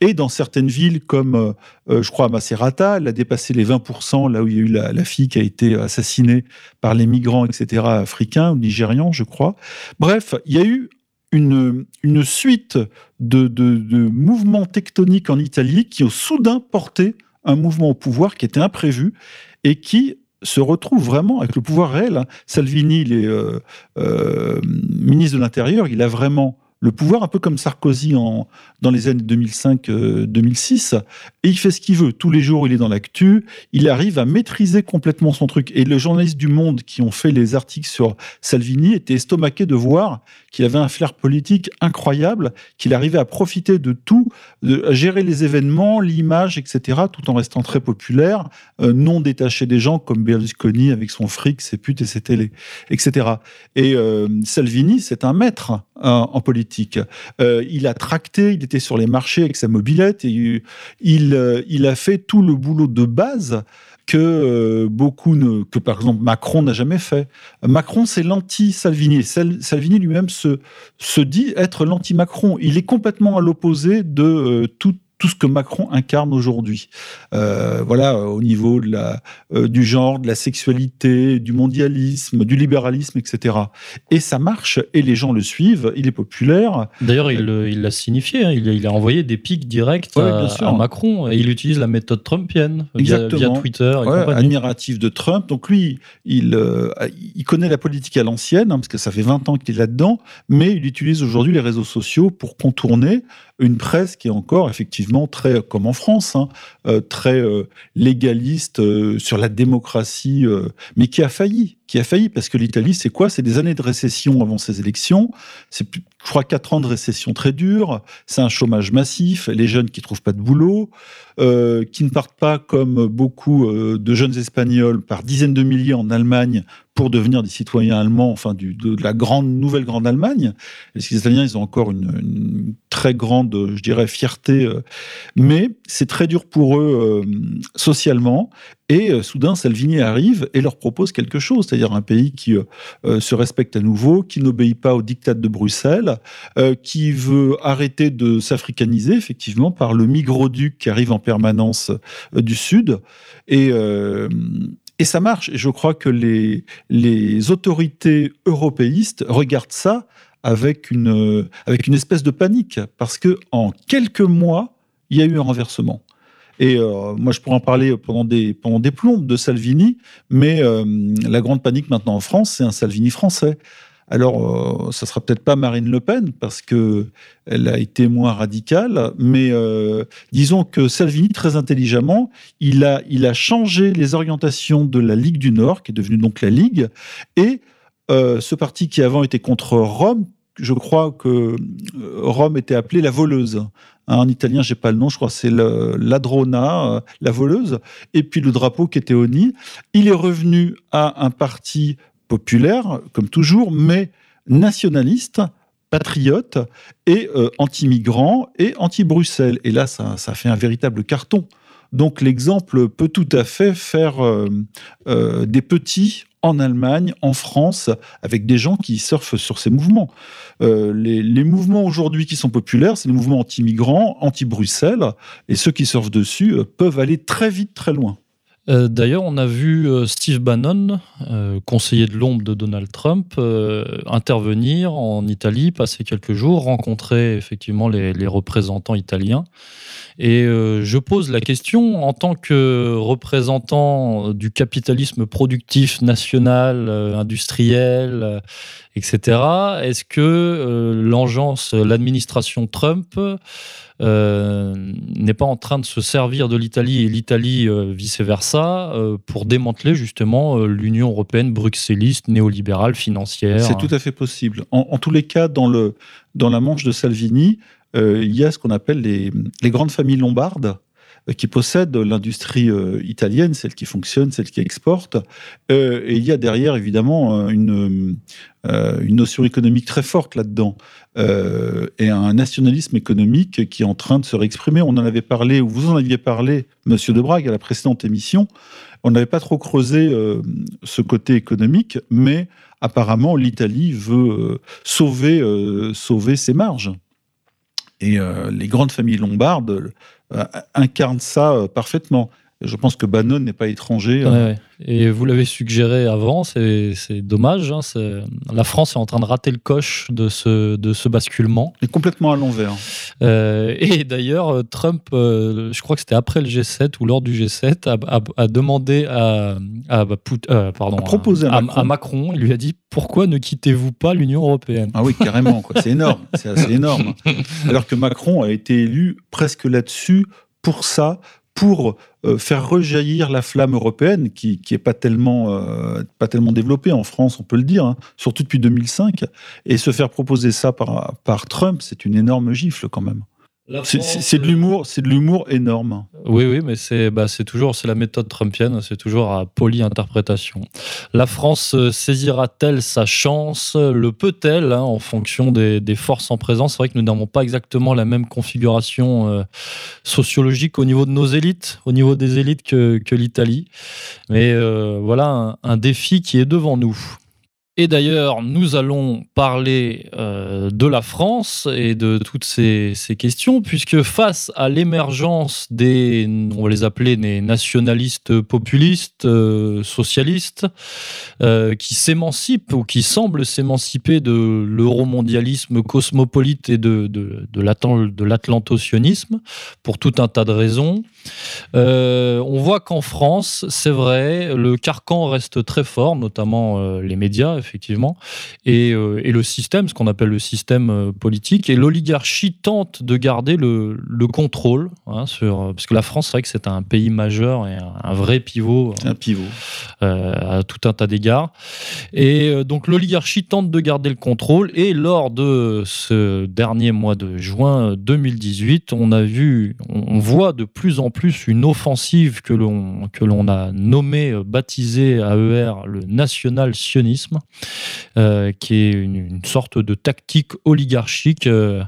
Et dans certaines villes comme, euh, euh, je crois, à Macerata, elle a dépassé les 20%, là où il y a eu la, la fille qui a été assassinée par les migrants, etc., africains ou nigérians, je crois. Bref, il y a eu une, suite de, mouvements tectoniques en Italie qui ont soudain porté un mouvement au pouvoir qui était imprévu et qui se retrouve vraiment avec le pouvoir réel. Salvini, il est euh, euh, ministre de l'Intérieur, il a vraiment le pouvoir, un peu comme Sarkozy en, dans les années 2005-2006, euh, et il fait ce qu'il veut. Tous les jours, il est dans l'actu, il arrive à maîtriser complètement son truc. Et les journalistes du Monde qui ont fait les articles sur Salvini étaient estomaqués de voir qu'il avait un flair politique incroyable, qu'il arrivait à profiter de tout, de, gérer les événements, l'image, etc., tout en restant très populaire, euh, non détaché des gens, comme Berlusconi avec son fric, ses putes et ses télés, etc. Et euh, Salvini, c'est un maître hein, en politique euh, il a tracté, il était sur les marchés avec sa mobilette et il, euh, a fait tout le boulot de base que euh, beaucoup que par exemple Macron n'a jamais fait. Macron, c'est l'anti-Salvini. Salvini lui-même se, se dit être l'anti-Macron. Il est complètement à l'opposé de tout tout ce que Macron incarne aujourd'hui. Euh, voilà, au niveau de la, euh, du genre, de la sexualité, du mondialisme, du libéralisme, etc. Et ça marche, et les gens le suivent, il est populaire. D'ailleurs, il l'a signifié, hein. il, a envoyé des pics directs à, Macron, et il utilise la méthode trumpienne via, via, Twitter. Et admiratif de Trump. Donc lui, il, euh, il connaît la politique à l'ancienne, hein, parce que ça fait 20 ans qu'il est là-dedans, mais il utilise aujourd'hui les réseaux sociaux pour contourner une presse qui est encore effectivement très, comme en France, hein, euh, très euh, légaliste euh, sur la démocratie, mais qui a failli, qui a failli parce que l'Italie, c'est quoi? C'est des années de récession avant ces élections. C'est, je crois, quatre ans de récession très dure. C'est un chômage massif, les jeunes qui trouvent pas de boulot, qui ne partent pas comme beaucoup de jeunes espagnols par dizaines de milliers en Allemagne pour devenir des citoyens allemands, enfin de, la grande nouvelle grande Allemagne. Les Italiens, ils ont encore une, très grande, je dirais, fierté, euh, mais c'est très dur pour eux euh, socialement. Et euh, soudain, Salvini arrive et leur propose quelque chose, c'est-à-dire un pays qui se respecte à nouveau, qui n'obéit pas au diktat de Bruxelles, qui veut arrêter de s'africaniser, effectivement, par le migro-duc qui arrive en permanence du Sud. Et et ça marche. Et je crois que les, les autorités européistes regardent ça avec une, avec une espèce de panique, parce que en quelques mois, il y a eu un renversement. Et euh, moi, je pourrais en parler pendant des, plombes de Salvini, mais euh, la grande panique maintenant en France, c'est un Salvini français. Alors, ça sera peut-être pas Marine Le Pen parce que elle a été moins radicale, mais disons que Salvini, très intelligemment, il a, changé les orientations de la Ligue du Nord, qui est devenue donc la Ligue, et ce parti qui avant était contre Rome je crois que euh, Rome était appelée la voleuse. Hein, en italien, j'ai pas le nom, je crois c'est l'Adrona, euh, la voleuse, et puis le drapeau qui était au nid. Il est revenu à un parti populaire, comme toujours, mais nationaliste, patriote et euh, anti-migrant et anti-Bruxelles. Et là, ça, ça fait un véritable carton. Donc l'exemple peut tout à fait faire des petits en Allemagne, en France, avec des gens qui surfent sur ces mouvements. Euh, les, mouvements aujourd'hui qui sont populaires, c'est les mouvements anti-migrants, anti-Bruxelles, et ceux qui surfent dessus euh, peuvent aller très vite, très loin. Euh, d'ailleurs, on a vu Steve Bannon, conseiller de l'ombre de Donald Trump, intervenir en Italie, passer quelques jours, rencontrer effectivement les représentants italiens. Et euh, je pose la question en tant que représentant du capitalisme productif national, euh, industriel, euh, etc. Est-ce que l'engeance, l'administration Trump n'est pas en train de se servir de l'Italie et l'Italie vice-versa pour démanteler justement l'Union européenne bruxelliste, néolibérale, financière C'est tout à fait possible. En, en tous les cas, dans, la manche de Salvini, euh, il y a ce qu'on appelle les, grandes familles lombardes euh, qui possèdent l'industrie euh, italienne, celle qui fonctionne, celle qui exporte. et il y a derrière, évidemment, une, notion économique très forte là-dedans. et un nationalisme économique qui est en train de se réexprimer. On en avait parlé, ou vous en aviez parlé, Monsieur De Brague, à la précédente émission. On n'avait pas trop creusé ce côté économique, mais apparemment, l'Italie veut sauver, sauver ses marges. Et euh, les grandes familles lombardes euh, incarnent ça euh, parfaitement. Je pense que Bannon n'est pas étranger. Et vous l'avez suggéré avant, c'est dommage. Hein, la France est en train de rater le coche de ce, de ce basculement. Et complètement à l'envers. Euh, et d'ailleurs, Trump, euh, je crois que c'était après le G7 ou lors du G7, a, demandé à, à, euh, pardon, à, Macron. Il lui a dit Pourquoi ne quittez-vous pas l'Union européenne? Ah oui, carrément. C'est énorme. C'est assez énorme. Alors que Macron a été élu presque là-dessus pour ça, pour euh, faire rejaillir la flamme européenne qui n'est pas, tellement, euh, pas tellement développée en France, on peut le dire, hein, surtout depuis 2005. Et se faire proposer ça par, par Trump, c'est une énorme gifle quand même. C'est de l'humour, c'est de l'humour énorme. Oui, oui, mais c'est bah, toujours c'est la méthode trumpienne, c'est toujours à poly-interprétation. La France euh, saisira-t-elle sa chance? Le peut-elle hein, en fonction des, forces en présence? C'est vrai que nous n'avons pas exactement la même configuration euh, sociologique au niveau de nos élites, au niveau des élites que, l'Italie. Mais euh, voilà un défi qui est devant nous. Et d'ailleurs, nous allons parler euh, de la France et de toutes ces, questions, puisque face à l'émergence des, on va les appeler des nationalistes populistes, euh, socialistes, euh, qui s'émancipent ou qui semblent s'émanciper de l'euromondialisme cosmopolite et de, de, de pour tout un tas de raisons, on voit qu'en France, c'est vrai, le carcan reste très fort, notamment les médias effectivement, euh, et, le système, ce qu'on appelle le système euh, politique. Et l'oligarchie tente de garder le, contrôle hein, sur. Parce que la France, c'est vrai que c'est un pays majeur et un, vrai pivot. Un pivot. Euh, à tout un tas d'égards. Et donc l'oligarchie tente de garder le contrôle. Et lors de ce dernier mois de juin 2018, on a vu, on voit de plus en plus une offensive que l'on que l'on a nommée, baptisée AER le national-sionisme, euh, qui est une, sorte de tactique oligarchique euh,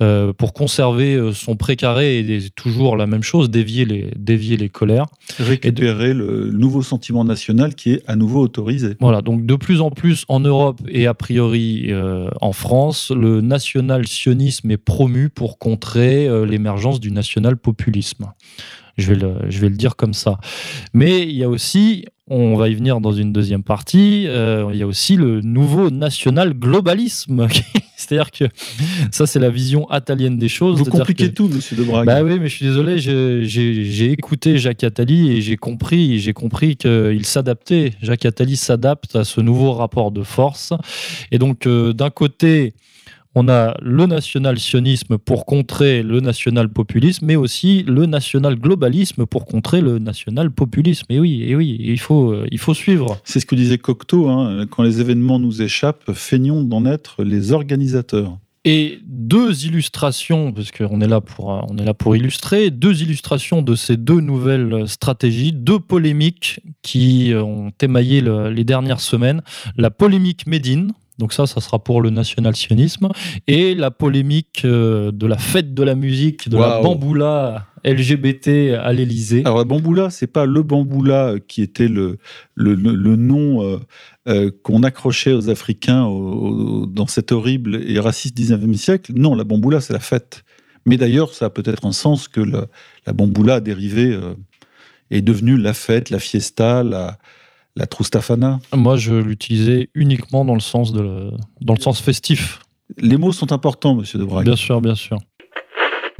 euh, pour conserver son précaré et toujours la même chose, dévier les, dévier les colères. Récupérer le nouveau sentiment national qui est à nouveau autorisé. Voilà, donc de plus en plus en Europe et a priori en France, le national-sionisme est promu pour contrer l'émergence du national-populisme. Je vais, le, je vais le dire comme ça. Mais il y a aussi, on va y venir dans une deuxième partie, euh, il y a aussi le nouveau national globalisme, C'est-à-dire que ça, c'est la vision italienne des choses. Vous compliquez que- tout, monsieur Debrague. Bah oui, mais je suis désolé, j'ai j'ai écouté Jacques Attali et j'ai compris, j'ai compris qu'il s'adaptait. Jacques Attali s'adapte à ce nouveau rapport de force. Et donc, euh, d'un côté, on a le national-sionisme pour contrer le national-populisme, mais aussi le national-globalisme pour contrer le national-populisme. Et oui, et oui, il faut, euh, il faut suivre. C'est ce que disait Cocteau, hein, quand les événements nous échappent, feignons d'en être les organisateurs. Et deux illustrations, parce qu'on est là pour, euh, on est là pour illustrer, deux illustrations de ces deux nouvelles stratégies, deux polémiques qui euh, ont émaillé le- les dernières semaines. La polémique Médine, donc ça, ça sera pour le national-sionisme, et la polémique euh, de la fête de la musique, de la bamboula LGBT à l'Élysée. Alors la bamboula, c'est pas le bamboula qui était le, le, le- nom euh, euh, qu'on accrochait aux Africains au- au- dans cet horrible et raciste 19e siècle. Non, la bamboula, c'est la fête. Mais d'ailleurs, ça a peut-être un sens que la bamboula a dérivé, euh, est devenue la fête, la fiesta, la, la trustafana. Moi, je l'utilisais uniquement dans le sens de, dans le sens festif. Les mots sont importants, monsieur Debrague. Bien sûr, bien sûr.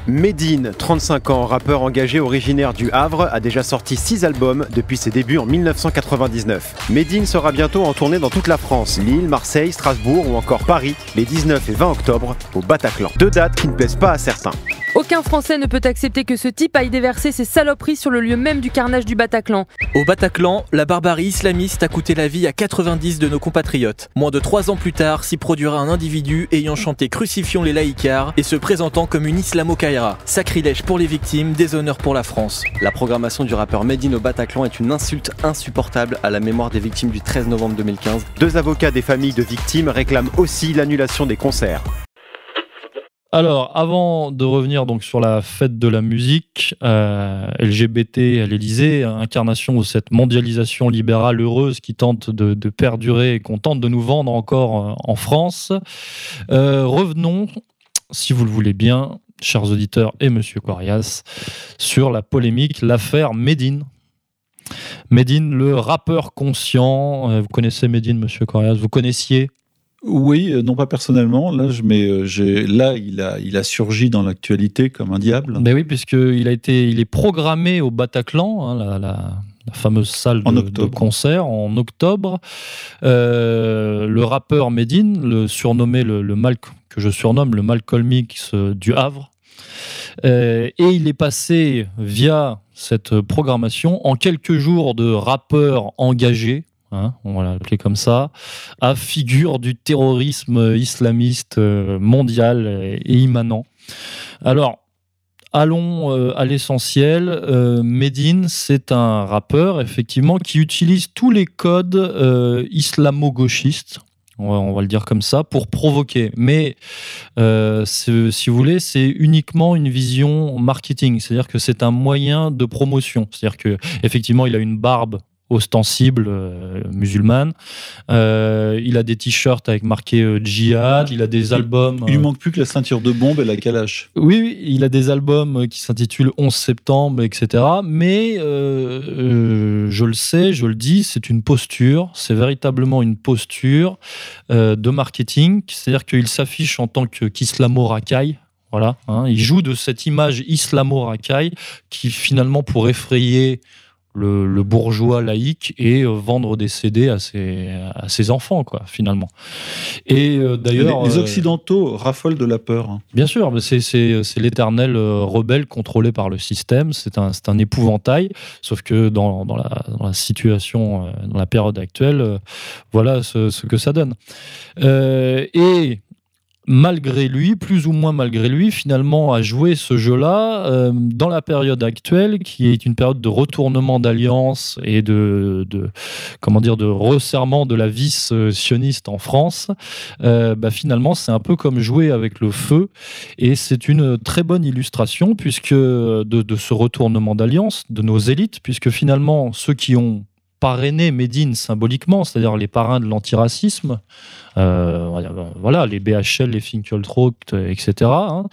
Medine, 35 ans, rappeur engagé originaire du Havre, a déjà sorti 6 albums depuis ses débuts en 1999. Medine sera bientôt en tournée dans toute la France, Lille, Marseille, Strasbourg ou encore Paris, les 19 et 20 octobre au Bataclan. Deux dates qui ne plaisent pas à certains. Aucun Français ne peut accepter que ce type aille déverser ses saloperies sur le lieu même du carnage du Bataclan. Au Bataclan, la barbarie islamiste a coûté la vie à 90 de nos compatriotes. Moins de trois ans plus tard, s'y produira un individu ayant chanté Crucifions les laïcars et se présentant comme une islamo-kaïra. Sacrilège pour les victimes, déshonneur pour la France. La programmation du rappeur Medine au Bataclan est une insulte insupportable à la mémoire des victimes du 13 novembre 2015. Deux avocats des familles de victimes réclament aussi l'annulation des concerts. Alors, avant de revenir donc sur la fête de la musique euh, LGBT à l'Élysée, incarnation de cette mondialisation libérale heureuse qui tente de, perdurer et qu'on tente de nous vendre encore euh, en France, euh, revenons, si vous le voulez bien, chers auditeurs et Monsieur Corias, sur la polémique, l'affaire Médine. Médine, le rappeur conscient. Vous connaissez Médine, Monsieur Corias? Vous connaissiez Oui, euh, non pas personnellement. Là, je, mais euh, j'ai- là il, a, il a surgi dans l'actualité comme un diable. Ben oui, puisqu'il a été, il est programmé au Bataclan, hein, la, la- la fameuse salle de, concert en octobre. Euh, le rappeur Medine, le surnommé le, le Mal- que je surnomme le Malcolm X euh, du Havre, euh, et il est passé via cette programmation en quelques jours de rappeur engagé. Hein, on va l'appeler comme ça, à figure du terrorisme islamiste euh, mondial et, immanent. Alors, allons euh, à l'essentiel. Euh, Medine, c'est un rappeur, effectivement, qui utilise tous les codes euh, islamo-gauchistes. On va, le dire comme ça, pour provoquer. Mais si vous voulez, c'est uniquement une vision marketing. C'est-à-dire que c'est un moyen de promotion. C'est-à-dire que effectivement, il a une barbe ostensible euh, musulmane. Euh, il a des t-shirts avec marqué euh, djihad. Il a des albums. Il lui manque plus que la ceinture de bombe et la calache. oui, oui, il a des albums qui s'intitulent 11 septembre, etc. Mais je le sais, je le dis, c'est une posture, c'est véritablement une posture de marketing. C'est-à-dire qu'il s'affiche en tant que- qu'islamo-racaille. Voilà, hein. il joue de cette image islamo-racaille qui finalement pour effrayer le, le bourgeois laïque et euh, vendre des CD à ses, à ses enfants, quoi, finalement. Et euh, d'ailleurs, les, les euh, Occidentaux raffolent de la peur. hein. Bien sûr, mais c'est- c'est c'est l'éternel rebelle contrôlé par le système. C'est un, c'est un épouvantail. Sauf que dans, dans la, dans la situation, dans la période actuelle, voilà ce, ce que ça donne. Euh, et malgré lui, plus ou moins malgré lui, finalement, a joué ce jeu-là euh, dans la période actuelle, qui est une période de retournement d'alliance et de, de comment dire de resserrement de la vis euh, sioniste en France. Euh, bah, finalement, c'est un peu comme jouer avec le feu, et c'est une très bonne illustration puisque de, de ce retournement d'alliance de nos élites, puisque finalement ceux qui ont parrainé Médine symboliquement, c'est-à-dire les parrains de l'antiracisme, euh, voilà, les BHL, les Finkieltraut, etc., hein,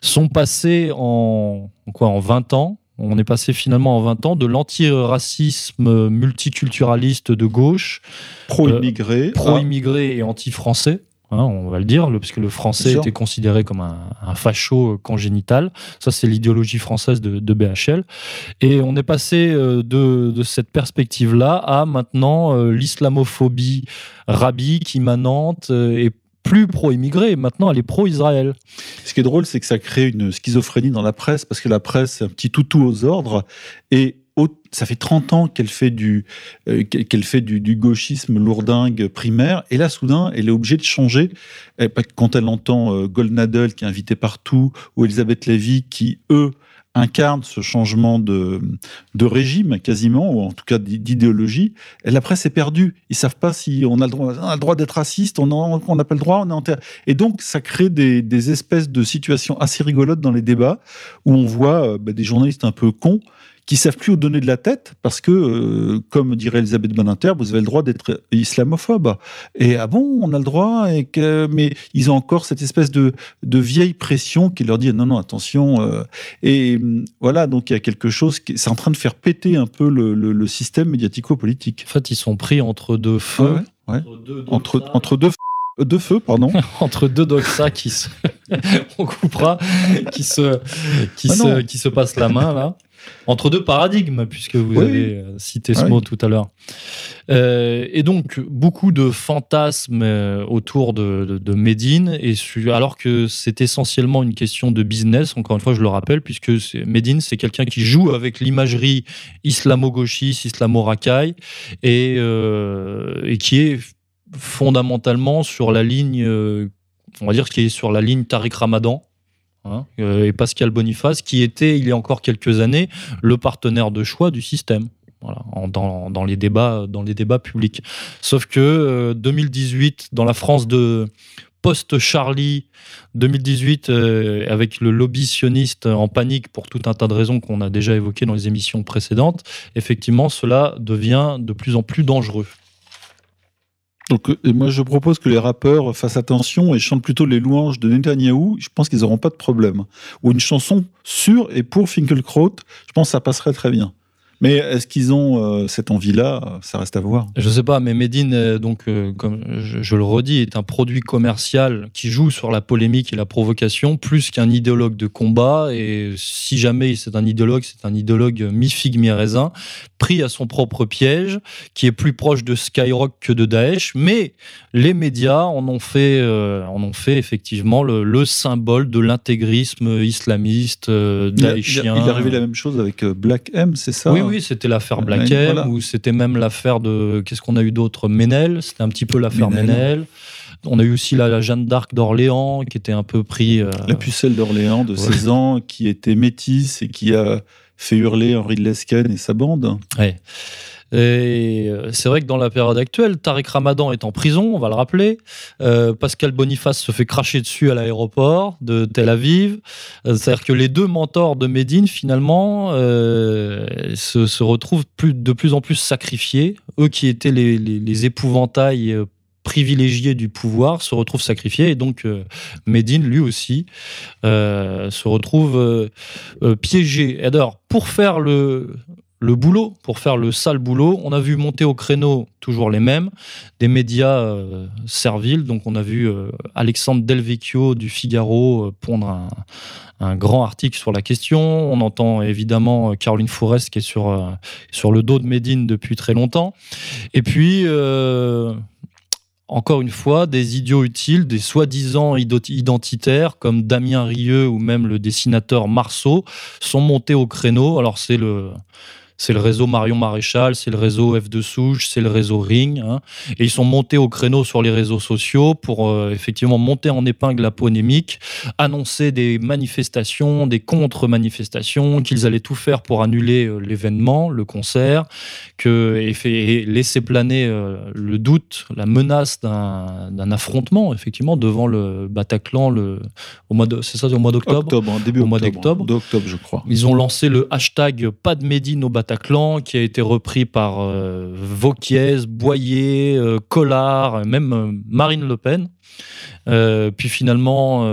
sont passés en, quoi, en 20 ans. On est passé finalement en 20 ans de l'antiracisme multiculturaliste de gauche, Pro-immigré. pro-immigré et anti-français, hein, on va le dire, le- parce que le français était considéré comme un, un facho congénital. Ça, c'est l'idéologie française de, de BHL. Et on est passé euh, de, de cette perspective-là à maintenant euh, l'islamophobie rabique, immanente euh, et plus pro-immigré. Maintenant, elle est pro-Israël. Ce qui est drôle, c'est que ça crée une schizophrénie dans la presse, parce que la presse, c'est un petit toutou aux ordres, et ça fait 30 ans qu'elle fait du, euh, qu'elle fait du, gauchisme lourdingue primaire, et là, soudain, elle est obligée de changer. Pas- Quand elle entend euh, Goldnadel, qui est invité partout, ou Elisabeth Lévy, qui, eux, incarnent ce changement de, de régime, quasiment, ou en tout cas d'i- d'idéologie, la presse est perdue. Ils savent pas si on a le droit, d'être raciste, on n'a pas le droit, on est en terre. Et donc, ça crée des, des espèces de situations assez rigolotes dans les débats où on voit euh, bah, des journalistes un peu cons qui savent plus où donner de la tête parce que, euh, comme dirait Elisabeth Badinter, vous avez le droit d'être islamophobe. Et ah bon, on a le droit, et que, mais ils ont encore cette espèce de, de vieille pression qui leur dit non, non, attention. euh, et hum, voilà, donc il y a quelque chose qui c'est en train de faire péter un peu le, le- le système médiatico-politique. En fait, ils sont pris entre deux feux. Ouais. Entre, entre deux, euh, deux feux, pardon. entre deux doxas qui se on coupera qui se qui Ah se qui se passent la main là entre deux paradigmes puisque vous Oui, avez euh, cité ce Ah oui. mot tout à l'heure Euh, et donc beaucoup de fantasmes euh, autour de, de, de Medine et su- alors que c'est essentiellement une question de business encore une fois je le rappelle puisque Medine c'est quelqu'un qui joue avec l'imagerie islamo-gauchiste islamo-racaille et, euh, et qui est fondamentalement sur la ligne, euh, on va dire qui est sur la ligne Tariq Ramadan. Hein, euh, et Pascal Boniface, qui était, il y a encore quelques années, le partenaire de choix du système. Voilà, dans, les débats, dans les débats publics. Sauf que euh, 2018, dans la France de post-Charlie, 2018, euh, avec le lobby sioniste en panique pour tout un tas de raisons qu'on a déjà évoquées dans les émissions précédentes, effectivement, cela devient de plus en plus dangereux. Donc, euh, moi, je propose que les rappeurs fassent attention et chantent plutôt les louanges de Netanyahou. Je pense qu'ils n'auront pas de problème. Ou une chanson sur et pour Finkelkraut. Je pense que ça passerait très bien. Mais est-ce qu'ils ont euh, cette envie-là Ça reste à voir. Je sais pas, mais Medine, euh, donc, euh, comme je, je le redis, est un produit commercial qui joue sur la polémique et la provocation plus qu'un idéologue de combat. Et si jamais c'est un idéologue, c'est un idéologue mi-figue, mi-raisin, pris à son propre piège, qui est plus proche de Skyrock que de Daesh. Mais les médias en ont fait, euh, en ont fait effectivement le, le symbole de l'intégrisme islamiste, euh, Il, il, daeshien. est arrivé la même chose avec Black M, c'est ça? Oui, oui, c'était l'affaire Black M, voilà. ou c'était même l'affaire de. Qu'est-ce qu'on a eu d'autre Ménel, c'était un petit peu l'affaire Ménel. Ménel. On a eu aussi la, la Jeanne d'Arc d'Orléans, qui était un peu pris. euh, La pucelle d'Orléans de Ouais. 16 ans qui était métisse et qui a fait hurler Henri de Lesquen et sa bande. Ouais. Et euh, c'est vrai que dans la période actuelle, Tariq Ramadan est en prison, on va le rappeler. Euh, Pascal Boniface se fait cracher dessus à l'aéroport de Tel Aviv. Euh, C'est-à-dire que les deux mentors de Médine, finalement, se, retrouvent de plus en plus sacrifiés. Eux qui étaient les, les- épouvantails privilégiés du pouvoir se retrouvent sacrifiés. Et donc, euh, Médine, lui aussi, se retrouve piégé. Et alors, pour faire le, le boulot, pour faire le sale boulot, on a vu monter au créneau toujours les mêmes, des médias euh, serviles. Donc, on a vu euh, Alexandre Delvecchio du Figaro euh, pondre un, grand article sur la question. On entend évidemment Caroline Forest qui est sur, sur le dos de Médine depuis très longtemps. Et puis, encore une fois, des idiots utiles, des soi-disant identitaires comme Damien Rieu ou même le dessinateur Marceau sont montés au créneau. Alors c'est le c'est le réseau Marion Maréchal, c'est le réseau F de Souche, c'est le réseau Ring. hein. et ils sont montés au créneau sur les réseaux sociaux pour euh, effectivement monter en épingle la polémique, annoncer des manifestations, des contre-manifestations, qu'ils allaient tout faire pour annuler euh, l'événement, le concert, que, et, fait- et laisser planer euh, le doute, la menace d'un affrontement, effectivement, devant le Bataclan le, au mois c'est ça, au mois d'octobre? Octobre, hein, début Au mois octobre. d'octobre. D'octobre, je crois. Ils ont lancé le hashtag pas de Médine au Bataclan, qui a été repris par euh, Vauquiez, Boyer, euh, Collard, même euh, Marine Le Pen. Puis finalement,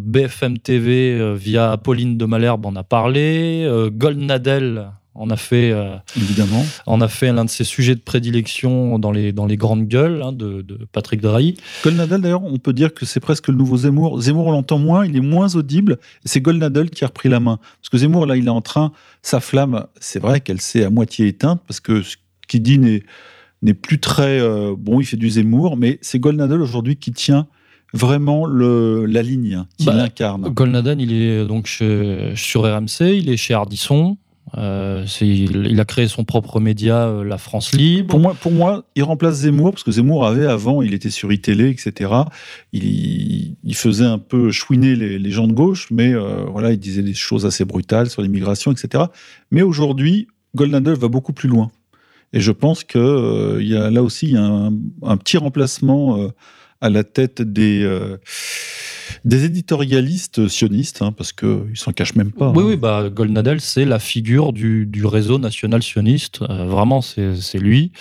BFM TV, via Pauline de Malherbe, en a parlé. Goldnadel, On a fait, euh, évidemment, on a fait l'un de ses sujets de prédilection dans les, dans les grandes gueules hein, de, de, Patrick Drahi. Golnadel, d'ailleurs, on peut dire que c'est presque le nouveau Zemmour. Zemmour, on l'entend moins, il est moins audible. C'est Golnadel qui a repris la main. Parce que Zemmour, là, il est en train, sa flamme, c'est vrai qu'elle s'est à moitié éteinte, parce que ce qu'il dit n'est, n'est plus très. Euh, bon, il fait du Zemmour, mais c'est Golnadel aujourd'hui qui tient vraiment le, la ligne, qui bah, l'incarne. Golnadel, il est donc chez, sur RMC, il est chez Ardisson. Euh, il a créé son propre média, euh, La France Libre. Pour moi, pour moi, il remplace Zemmour, parce que Zemmour avait avant, il était sur iTélé, etc. Il, il faisait un peu chouiner les, gens de gauche, mais euh, voilà, il disait des choses assez brutales sur l'immigration, etc. Mais aujourd'hui, Goldnadel va beaucoup plus loin. Et je pense qu'il euh, y a là aussi un, petit remplacement à la tête des des éditorialistes sionistes, hein, parce qu'ils ne s'en cachent même pas. Oui, hein. oui bah, Goldnadel, c'est la figure du, du, réseau national sioniste. Euh, vraiment, c'est lui.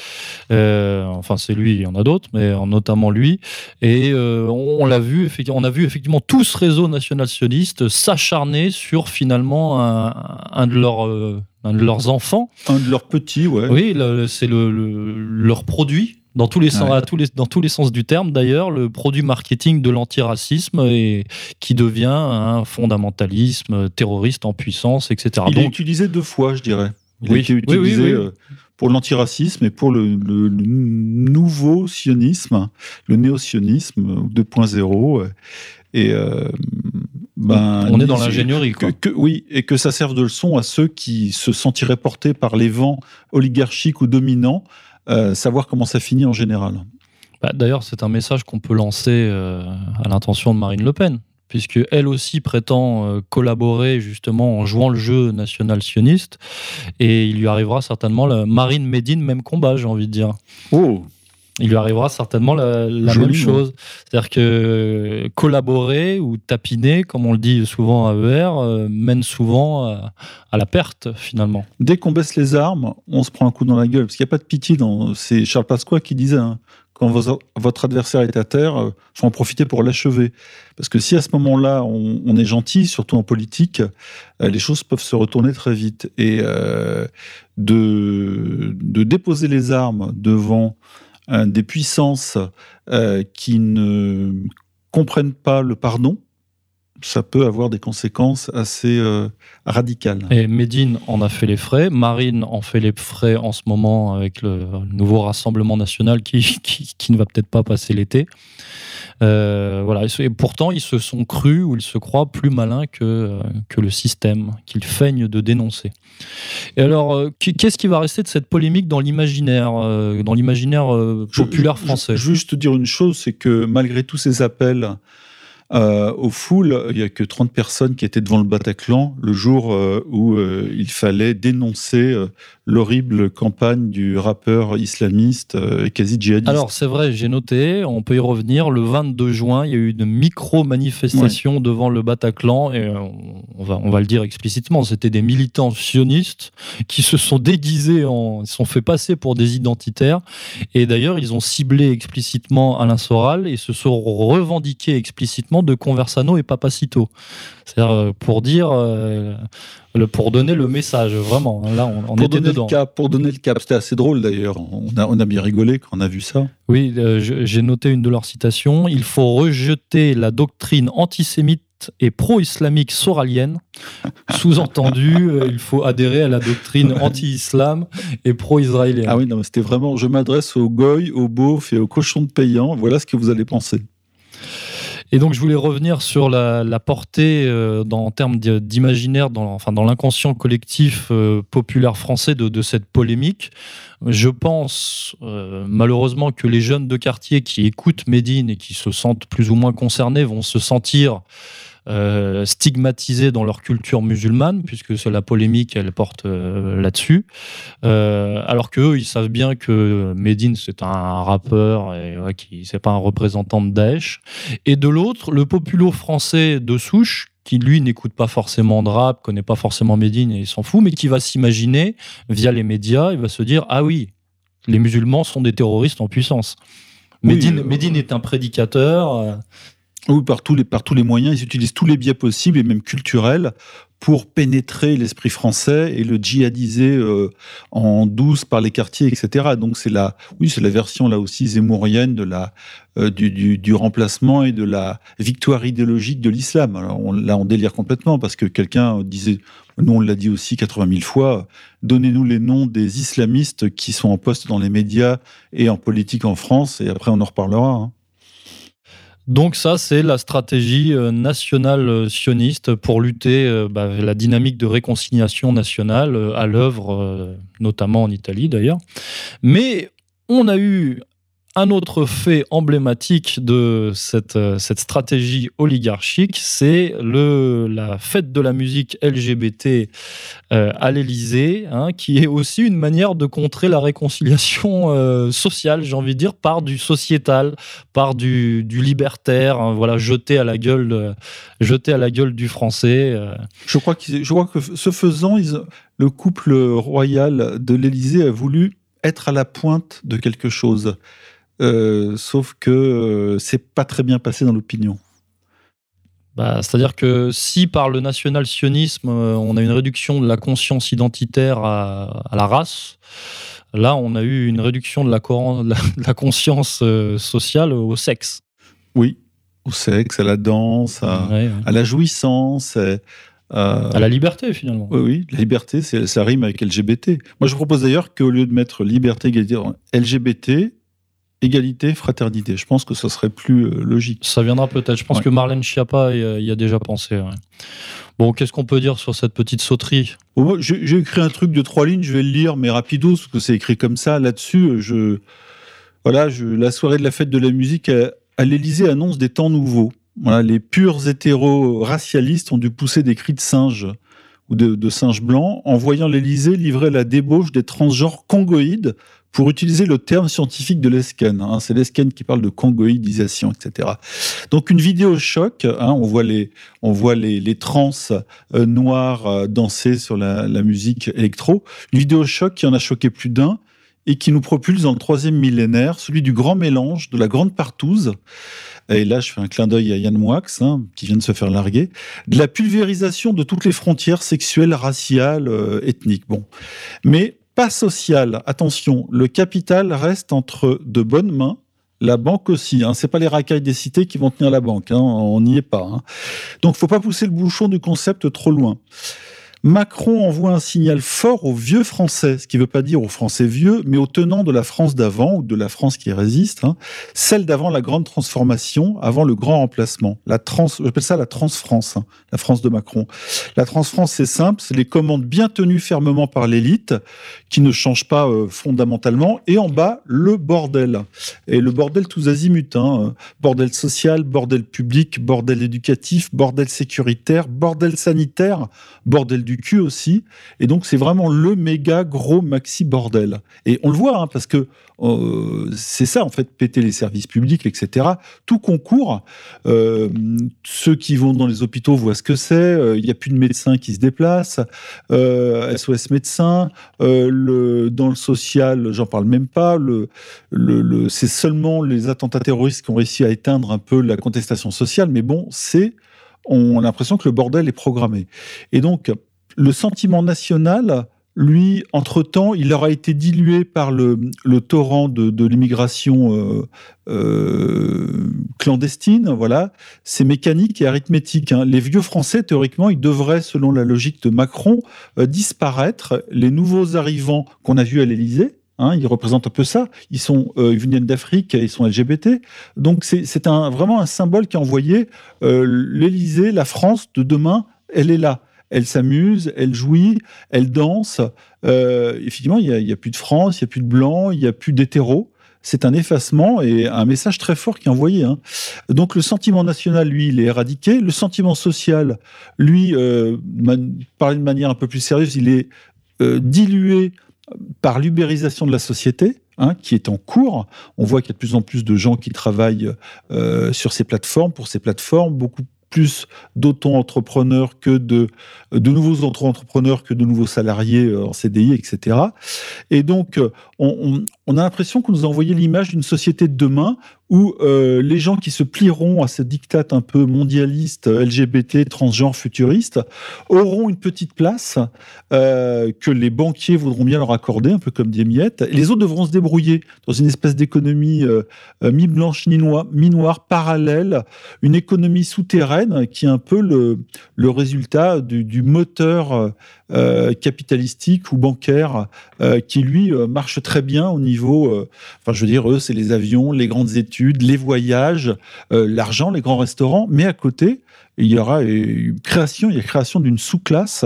Euh, enfin, c'est lui, il y en a d'autres, mais notamment lui. Et euh, on, on l'a vu, on a vu effectivement tout ce réseau national sioniste s'acharner sur finalement un, un de leurs un de leurs enfants. Un de leurs petits, ouais. Oui, c'est le, le, leur produit dans tous les sens, ouais. à tous les, dans tous les sens du terme d'ailleurs, le produit marketing de l'antiracisme et qui devient un fondamentalisme terroriste en puissance, etc. Il Donc, est utilisé deux fois, je dirais. Il oui, a été utilisé oui, oui, euh, pour l'antiracisme et pour le, le, le, nouveau sionisme, le néo-sionisme 2.0. Et euh, ben, on est dans l'ingénierie. oui, et que ça serve de leçon à ceux qui se sentiraient portés par les vents oligarchiques ou dominants euh, savoir comment ça finit en général. Bah, D'ailleurs, c'est un message qu'on peut lancer euh, à l'intention de Marine Le Pen, puisque elle aussi prétend euh, collaborer justement en jouant le jeu national sioniste, et il lui arrivera certainement la Marine Médine même combat, j'ai envie de dire. Oh il lui arrivera certainement la, la même chose. C'est-à-dire que collaborer ou tapiner, comme on le dit souvent à ER, euh, mène souvent à, à, la perte finalement. Dès qu'on baisse les armes, on se prend un coup dans la gueule. Parce qu'il n'y a pas de pitié. Dans... C'est Charles Pasqua qui disait hein, quand vos, votre adversaire est à terre, il euh, faut en profiter pour l'achever. Parce que si à ce moment-là, on, on, est gentil, surtout en politique, euh, les choses peuvent se retourner très vite. Et euh, de, de déposer les armes devant euh, des puissances euh, qui ne comprennent pas le pardon, ça peut avoir des conséquences assez euh, radicales. Et Médine en a fait les frais, Marine en fait les frais en ce moment avec le, nouveau Rassemblement national qui ne va peut-être pas passer l'été. Euh, voilà. Et pourtant, ils se sont crus ou ils se croient plus malins que, euh, que le système qu'ils feignent de dénoncer. Et alors, euh, qu'est-ce qui va rester de cette polémique dans l'imaginaire, dans l'imaginaire populaire français? je, je, Juste dire une chose, c'est que malgré tous ces appels euh, aux foules, il n'y a que 30 personnes qui étaient devant le Bataclan le jour euh, où euh, il fallait dénoncer l'horrible campagne du rappeur islamiste et quasi djihadiste. Alors c'est vrai, j'ai noté, on peut y revenir, le 22 juin, il y a eu une micro-manifestation ouais. devant le Bataclan, et on va, on va le dire explicitement, c'était des militants sionistes qui se sont déguisés, en, ils se sont fait passer pour des identitaires, et d'ailleurs ils ont ciblé explicitement Alain Soral et se sont revendiqués explicitement de Conversano et Papacito. C'est-à-dire pour dire, euh, le, pour donner le message, vraiment. Là, on, on pour était donner dedans. Le cap, pour donner le cap, c'était assez drôle d'ailleurs. On a, on a bien rigolé quand on a vu ça. Oui, euh, j'ai noté une de leurs citations. Il faut rejeter la doctrine antisémite et pro-islamique soralienne. Sous-entendu, euh, il faut adhérer à la doctrine anti-islam et pro-israélienne. Ah oui, non, c'était vraiment, je m'adresse aux goy, aux beaufs et aux cochons de payants. Voilà ce que vous allez penser. Et donc, je voulais revenir sur la, portée euh, en termes d'imaginaire, dans, enfin, dans l'inconscient collectif euh, populaire français de, de, cette polémique. Je pense euh, malheureusement que les jeunes de quartier qui écoutent Médine et qui se sentent plus ou moins concernés vont se sentir euh, stigmatisés dans leur culture musulmane, puisque c'est la polémique, elle porte euh, là-dessus. Euh, alors qu'eux, ils savent bien que Medine, c'est un rappeur et ouais, qui c'est pas un représentant de Daesh. Et de l'autre, le populo français de souche, qui lui n'écoute pas forcément de rap, connaît pas forcément Médine et il s'en fout, mais qui va s'imaginer via les médias, il va se dire ah oui, les musulmans sont des terroristes en puissance. Médine, oui, euh... Médine est un prédicateur. Oui, par tous, les, par tous les moyens, ils utilisent tous les biais possibles et même culturels pour pénétrer l'esprit français et le djihadiser euh, en douce par les quartiers, etc. Donc c'est la, oui, c'est la version là aussi zémourienne de la, euh, du, du, remplacement et de la victoire idéologique de l'islam. Alors là, on délire complètement parce que quelqu'un disait, nous on l'a dit aussi 80 000 fois, donnez-nous les noms des islamistes qui sont en poste dans les médias et en politique en France, et après on en reparlera. Hein. Donc ça, c'est la stratégie euh, nationale euh, sioniste pour lutter euh, bah, la dynamique de réconciliation nationale à l'œuvre, notamment en Italie d'ailleurs. Mais on a eu un autre fait emblématique de cette, euh, stratégie oligarchique, c'est la fête de la musique LGBT euh, à l'Élysée, hein, qui est aussi une manière de contrer la réconciliation euh, sociale, j'ai envie de dire, par du sociétal, par du, libertaire, hein, voilà, jeté à la gueule, jeté à la gueule du français. Je crois, je crois que ce faisant, le couple royal de l'Élysée a voulu être à la pointe de quelque chose. Euh, sauf que euh, c'est pas très bien passé dans l'opinion. Bah, C'est-à-dire que si par le national-sionisme, euh, on a une réduction de la conscience identitaire à, la race, là, on a eu une réduction de la, la conscience sociale au sexe. Oui, au sexe, à la danse, à, la jouissance. à la liberté, finalement. Oui, oui, la liberté, ça rime avec LGBT. Moi, je propose d'ailleurs qu'au lieu de mettre liberté, LGBT, égalité, fraternité. Je pense que ce serait plus euh, logique. Ça viendra peut-être. Je pense que Marlène Schiappa y a déjà pensé. Bon, qu'est-ce qu'on peut dire sur cette petite sauterie? J'ai écrit un truc de trois lignes, je vais le lire, mais rapido, parce que c'est écrit comme ça. Là-dessus, je, voilà, je, la soirée de la fête de la musique à, l'Élysée annonce des temps nouveaux. Voilà, les purs hétéro-racialistes ont dû pousser des cris de singe ou de, de singe blanc en voyant l'Élysée livrer la débauche des transgenres congoïdes pour utiliser le terme scientifique de l'Esken. Hein, c'est l'Esken qui parle de congoïdisation, etc. Donc une vidéo choc, hein, on voit les, on voit les, les trans euh, noirs euh, danser sur la, la, musique électro. Une vidéo choc qui en a choqué plus d'un et qui nous propulse dans le troisième millénaire, celui du grand mélange, de la grande partouze. Et là, je fais un clin d'œil à Yann Moix, hein, qui vient de se faire larguer, de la pulvérisation de toutes les frontières sexuelles, raciales, euh, ethniques. Bon, mais pas social. Attention, le capital reste entre de bonnes mains. La banque aussi, hein. c'est pas les racailles des cités qui vont tenir la banque, hein. on n'y est pas. Hein. Donc, faut pas pousser le bouchon du concept trop loin. Macron envoie un signal fort aux vieux Français, ce qui ne veut pas dire aux Français vieux, mais aux tenants de la France d'avant, ou de la France qui résiste, hein, celle d'avant la grande transformation, avant le grand remplacement. La trans, j'appelle ça la trans-France, hein, la France de Macron. La trans-France, c'est simple, c'est les commandes bien tenues fermement par l'élite, qui ne changent pas euh, fondamentalement, et en bas, le bordel. Et le bordel tous azimuts, hein, bordel social, bordel public, bordel éducatif, bordel sécuritaire, bordel sanitaire, bordel du cul aussi. Et donc, c'est vraiment le méga gros maxi bordel. Et on le voit, hein, parce que euh, c'est ça, en fait, péter les services publics, etc. Tout concourt. Euh, ceux qui vont dans les hôpitaux voient ce que c'est. Euh, il n'y a plus de médecins qui se déplacent. SOS médecins. dans le social, j'en parle même pas. Le, c'est seulement les attentats terroristes qui ont réussi à éteindre un peu la contestation sociale. Mais bon, c'est on a l'impression que le bordel est programmé. Et donc, le sentiment national, lui, entre-temps, il aura été dilué par le, torrent de, l'immigration euh, euh, clandestine. Voilà, c'est mécanique et arithmétique. Hein. Les vieux Français, théoriquement, ils devraient, selon la logique de Macron, euh, disparaître. Les nouveaux arrivants qu'on a vus à l'Élysée, Hein, ils représentent un peu ça. Ils sont, ils viennent d'Afrique, ils sont LGBT. Donc c'est vraiment un symbole qui a envoyé l'Élysée, la France de demain. Elle est là elle s'amuse, elle jouit, elle danse. Euh, effectivement, il n'y a, plus de France, il n'y a plus de blancs, il n'y a plus d'hétéros. C'est un effacement et un message très fort qui est envoyé. Hein. Donc le sentiment national, lui, il est éradiqué. Le sentiment social, lui, euh, parler de manière un peu plus sérieuse, il est euh, dilué par l'ubérisation de la société. Hein, qui est en cours. On voit qu'il y a de plus en plus de gens qui travaillent euh, sur ces plateformes, pour ces plateformes, beaucoup plus d'auto-entrepreneurs que de, nouveaux auto-entrepreneurs que de nouveaux salariés euh, en CDI, etc. Et donc, on, on a l'impression qu'on nous a envoyé l'image d'une société de demain où euh, les gens qui se plieront à ce diktat un peu mondialiste, LGBT, transgenre, futuriste, auront une petite place euh, que les banquiers voudront bien leur accorder, un peu comme des miettes, et les autres devront se débrouiller dans une espèce d'économie euh, mi-blanche, mi-noire, parallèle, une économie souterraine qui est un peu le, résultat du moteur capitalistique ou bancaire qui, lui, marche très bien au niveau, enfin je veux dire, eux, c'est les avions, les grandes études, les voyages, euh, l'argent, les grands restaurants, mais à côté, il y aura une création, il y a création d'une sous-classe.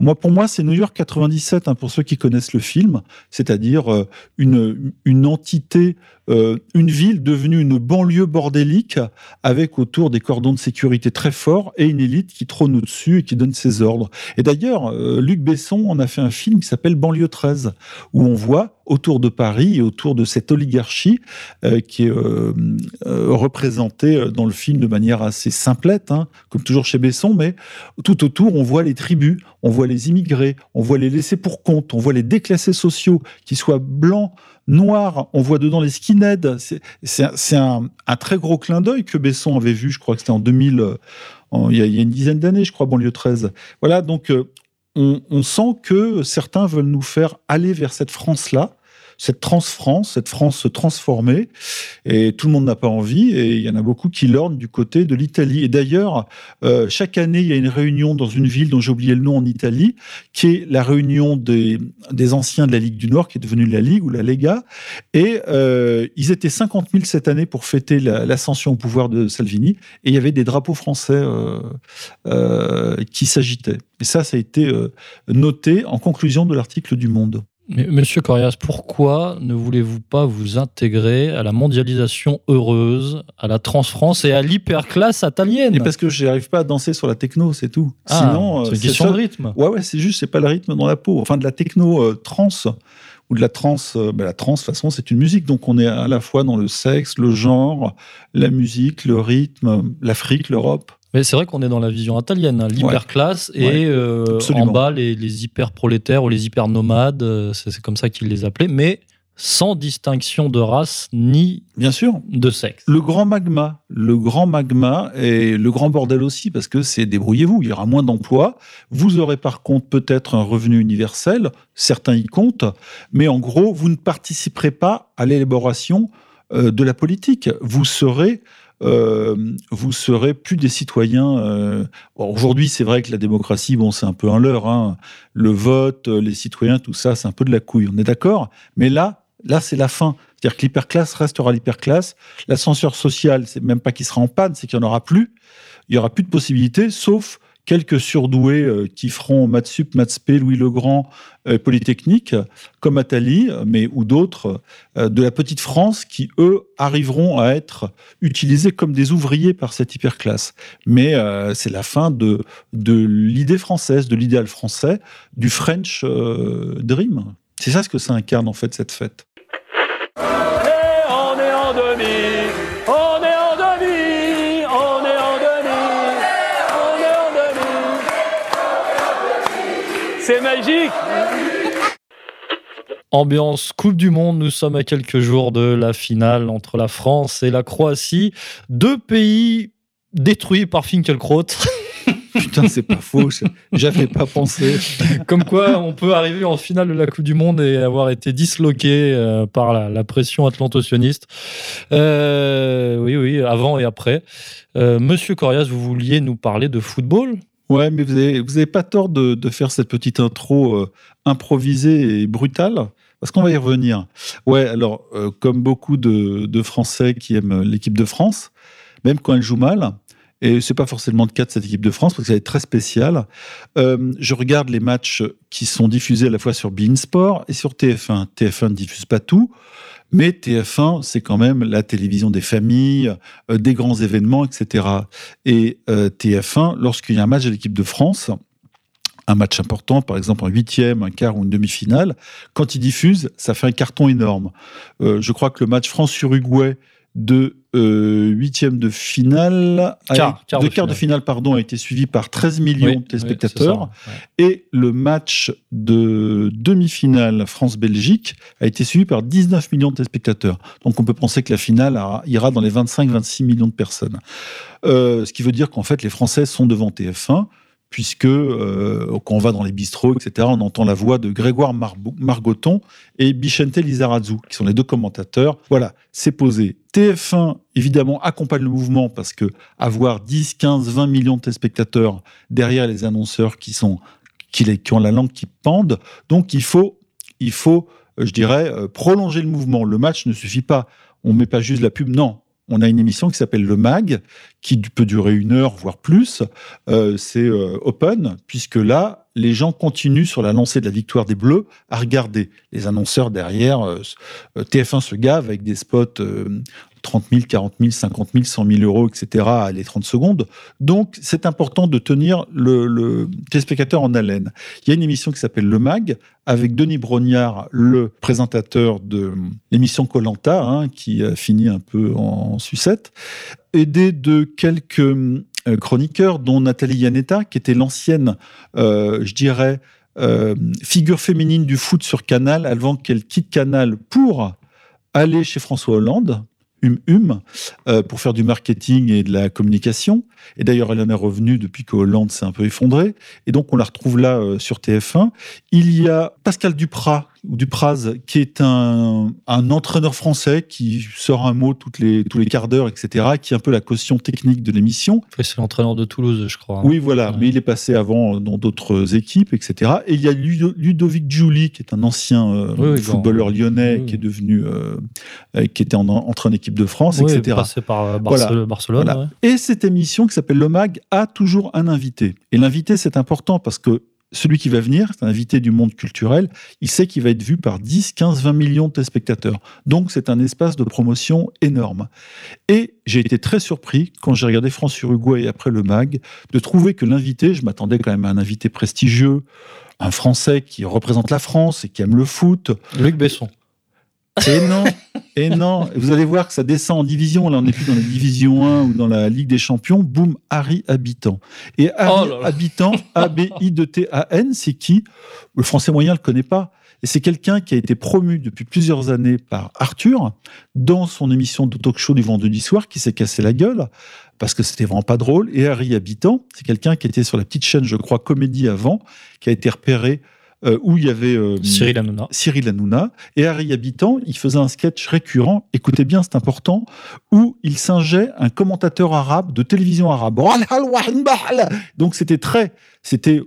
Moi, pour moi, c'est New York 97, hein, pour ceux qui connaissent le film, c'est-à-dire euh, une, une entité, euh, une ville devenue une banlieue bordélique avec autour des cordons de sécurité très forts et une élite qui trône au-dessus et qui donne ses ordres. Et d'ailleurs, euh, Luc Besson en a fait un film qui s'appelle Banlieue 13, où on voit autour de Paris et autour de cette oligarchie qui est représentée dans le film de manière assez simplette, hein, comme toujours chez Besson, mais tout autour, on voit les tribus, on voit les immigrés, on voit les laissés pour compte, on voit les déclassés sociaux, qu'ils soient blancs, noirs, on voit dedans les skinheads. C'est un, très gros clin d'œil que Besson avait vu, je crois que c'était en 2000, euh, il, y a, une dizaine d'années, je crois, banlieue 13. Voilà, donc euh, on sent que certains veulent nous faire aller vers cette France-là, cette France, cette France se transformer. Et tout le monde n'a pas envie. Et il y en a beaucoup qui lornent du côté de l'Italie. Et d'ailleurs, euh, chaque année, il y a une réunion dans une ville dont j'ai oublié le nom en Italie, qui est la réunion des, des anciens de la Ligue du Nord, qui est devenue la Ligue ou la Lega. Et euh, ils étaient 50 000 cette année pour fêter l'ascension au pouvoir de Salvini. Et il y avait des drapeaux français euh, qui s'agitaient. Et ça, ça a été noté en conclusion de l'article du Monde. Monsieur Corias, pourquoi ne voulez-vous pas vous intégrer à la mondialisation heureuse, à la transfrance et à l'hyperclasse italienne Et parce que je n'arrive pas à danser sur la techno, c'est tout. Ah, Sinon, c'est une euh, question de rythme. Ouais, ouais, c'est juste, c'est pas le rythme dans la peau. Enfin, de la techno euh, trans ou de la trans. Euh, ben, la trans, de toute façon, c'est une musique. Donc, on est à la fois dans le sexe, le genre, la musique, le rythme, l'Afrique, l'Europe. Mais c'est vrai qu'on est dans la vision italienne, hein, l'hyperclasse et euh, en bas les, les hyper prolétaires ou les hyper nomades, euh, c'est comme ça qu'ils les appelaient, mais sans distinction de race ni bien sûr. de sexe. Le grand magma, le grand magma et le grand bordel aussi parce que c'est débrouillez-vous, il y aura moins d'emplois, vous aurez par contre peut-être un revenu universel, certains y comptent, mais en gros vous ne participerez pas à l'élaboration euh, de la politique, vous serez euh, vous serez plus des citoyens. Euh, aujourd'hui, c'est vrai que la démocratie, bon, c'est un peu un leurre. Hein. Le vote, les citoyens, tout ça, c'est un peu de la couille. On est d'accord Mais là, là, c'est la fin. C'est-à-dire que l'hyperclasse restera l'hyperclasse. L'ascenseur social, c'est même pas qu'il sera en panne, c'est qu'il n'y en aura plus. Il y aura plus de possibilités, sauf quelques surdoués euh, qui feront Matsup, sup, maths p, Louis Legrand, euh, Polytechnique, comme Attali, mais ou d'autres euh, de la petite France qui eux arriveront à être utilisés comme des ouvriers par cette hyperclasse. Mais c'est la fin de de l'idée française, de l'idéal français, du French Dream. C'est ça ce que ça incarne en fait cette fête. Et on est en 2000. Ambiance Coupe du Monde, nous sommes à quelques jours de la finale entre la France et la Croatie. Deux pays détruits par Finkelkraut. Putain, c'est pas faux, j'avais pas pensé. Comme quoi, on peut arriver en finale de la Coupe du Monde et avoir été disloqué euh, par la, pression atlanto-sioniste. Euh, oui, oui, avant et après. Euh, Monsieur Corias, vous vouliez nous parler de football? Ouais, mais vous n'avez vous avez pas tort de, de, faire cette petite intro euh, improvisée et brutale, parce qu'on va y revenir. Ouais, alors, euh, comme beaucoup de, de, Français qui aiment l'équipe de France, même quand elle joue mal, et c'est pas forcément le cas de cette équipe de France, parce qu'elle est très spéciale, euh, je regarde les matchs qui sont diffusés à la fois sur Beansport et sur TF1. TF1 ne diffuse pas tout, mais TF1, c'est quand même la télévision des familles, euh, des grands événements, etc. Et euh, TF1, lorsqu'il y a un match de l'équipe de France, un match important, par exemple un huitième, un quart ou une demi-finale, quand il diffuse, ça fait un carton énorme. Euh, je crois que le match France-Uruguay de euh, huitième de finale, Quart- quart de de quart de finale pardon, a été suivi par 13 millions Oui, de téléspectateurs. c'est ça, ouais. Et le match de demi-finale France-Belgique a été suivi par 19 millions de téléspectateurs. Donc on peut penser que la finale a- ira dans les 25-26 millions de personnes. Euh, ce qui veut dire qu'en fait les Français sont devant TF1 puisque euh, quand on va dans les bistrots, etc., on entend la voix de Grégoire Marbo- Margoton et Bichente Lizarazu, qui sont les deux commentateurs. Voilà, c'est posé. TF1, évidemment, accompagne le mouvement parce que avoir 10, 15, 20 millions de téléspectateurs derrière les annonceurs qui, sont, qui, qui ont la langue qui pende, donc il faut, il faut je dirais, euh, prolonger le mouvement. Le match ne suffit pas. On met pas juste la pub, non. On a une émission qui s'appelle Le Mag, qui peut durer une heure, voire plus. Euh, c'est euh, open, puisque là, les gens continuent sur la lancée de la victoire des Bleus à regarder. Les annonceurs derrière, euh, euh, TF1 se gave avec des spots 30 000, 40 000, 50 000, 100 000 euros, etc. à les 30 secondes. Donc, c'est important de tenir le, le téléspectateur en haleine. Il y a une émission qui s'appelle Le Mag, avec Denis Brognard, le présentateur de l'émission Colanta, hein, qui a fini un peu en sucette, aidé de quelques euh, chroniqueurs, dont Nathalie Yanetta, qui était l'ancienne, euh, je dirais, euh, figure féminine du foot sur Canal, avant qu'elle quitte Canal pour aller chez François Hollande, Hum Hum, euh, pour faire du marketing et de la communication. Et d'ailleurs, elle en est revenue depuis que Hollande s'est un peu effondré. Et donc, on la retrouve là euh, sur TF1. Il y a Pascal Duprat, Dupraz, qui est un, un entraîneur français qui sort un mot toutes les, tous les quarts d'heure, etc., qui est un peu la caution technique de l'émission. C'est l'entraîneur de Toulouse, je crois. hein. Oui, voilà, mais il est passé avant dans d'autres équipes, etc. Et il y a Ludo- Ludovic Giuli, qui est un ancien euh, Oui, footballeur lyonnais, Oui, qui est devenu, euh, qui était en, en équipe de France, Oui, etc. passé par euh, Voilà. Barcelone. Voilà. ouais. Et cette émission qui s'appelle Le Mag a toujours un invité. Et l'invité, c'est important parce que celui qui va venir, c'est un invité du monde culturel, il sait qu'il va être vu par 10, 15, 20 millions de téléspectateurs. Donc c'est un espace de promotion énorme. Et j'ai été très surpris quand j'ai regardé France-Uruguay et après le MAG, de trouver que l'invité, je m'attendais quand même à un invité prestigieux, un Français qui représente la France et qui aime le foot. Luc Besson. Et non, et non. Vous allez voir que ça descend en division. Là, on n'est plus dans la division 1 ou dans la Ligue des Champions. Boum, Harry Habitant. Et Harry Oh là là. Habitant, A-B-I-D-T-A-N, c'est qui? Le français moyen ne le connaît pas. Et c'est quelqu'un qui a été promu depuis plusieurs années par Arthur dans son émission de talk show du vendredi soir qui s'est cassé la gueule parce que c'était vraiment pas drôle. Et Harry Habitant, c'est quelqu'un qui était sur la petite chaîne, je crois, Comédie avant, qui a été repéré euh, où il y avait euh, Cyril Hanouna. Cyril Hanouna. Et Harry Habitant, il faisait un sketch récurrent, écoutez bien, c'est important, où il singeait un commentateur arabe de télévision arabe. Donc c'était très, c'était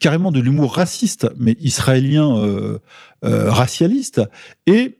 carrément de l'humour raciste, mais israélien euh, euh, racialiste. Et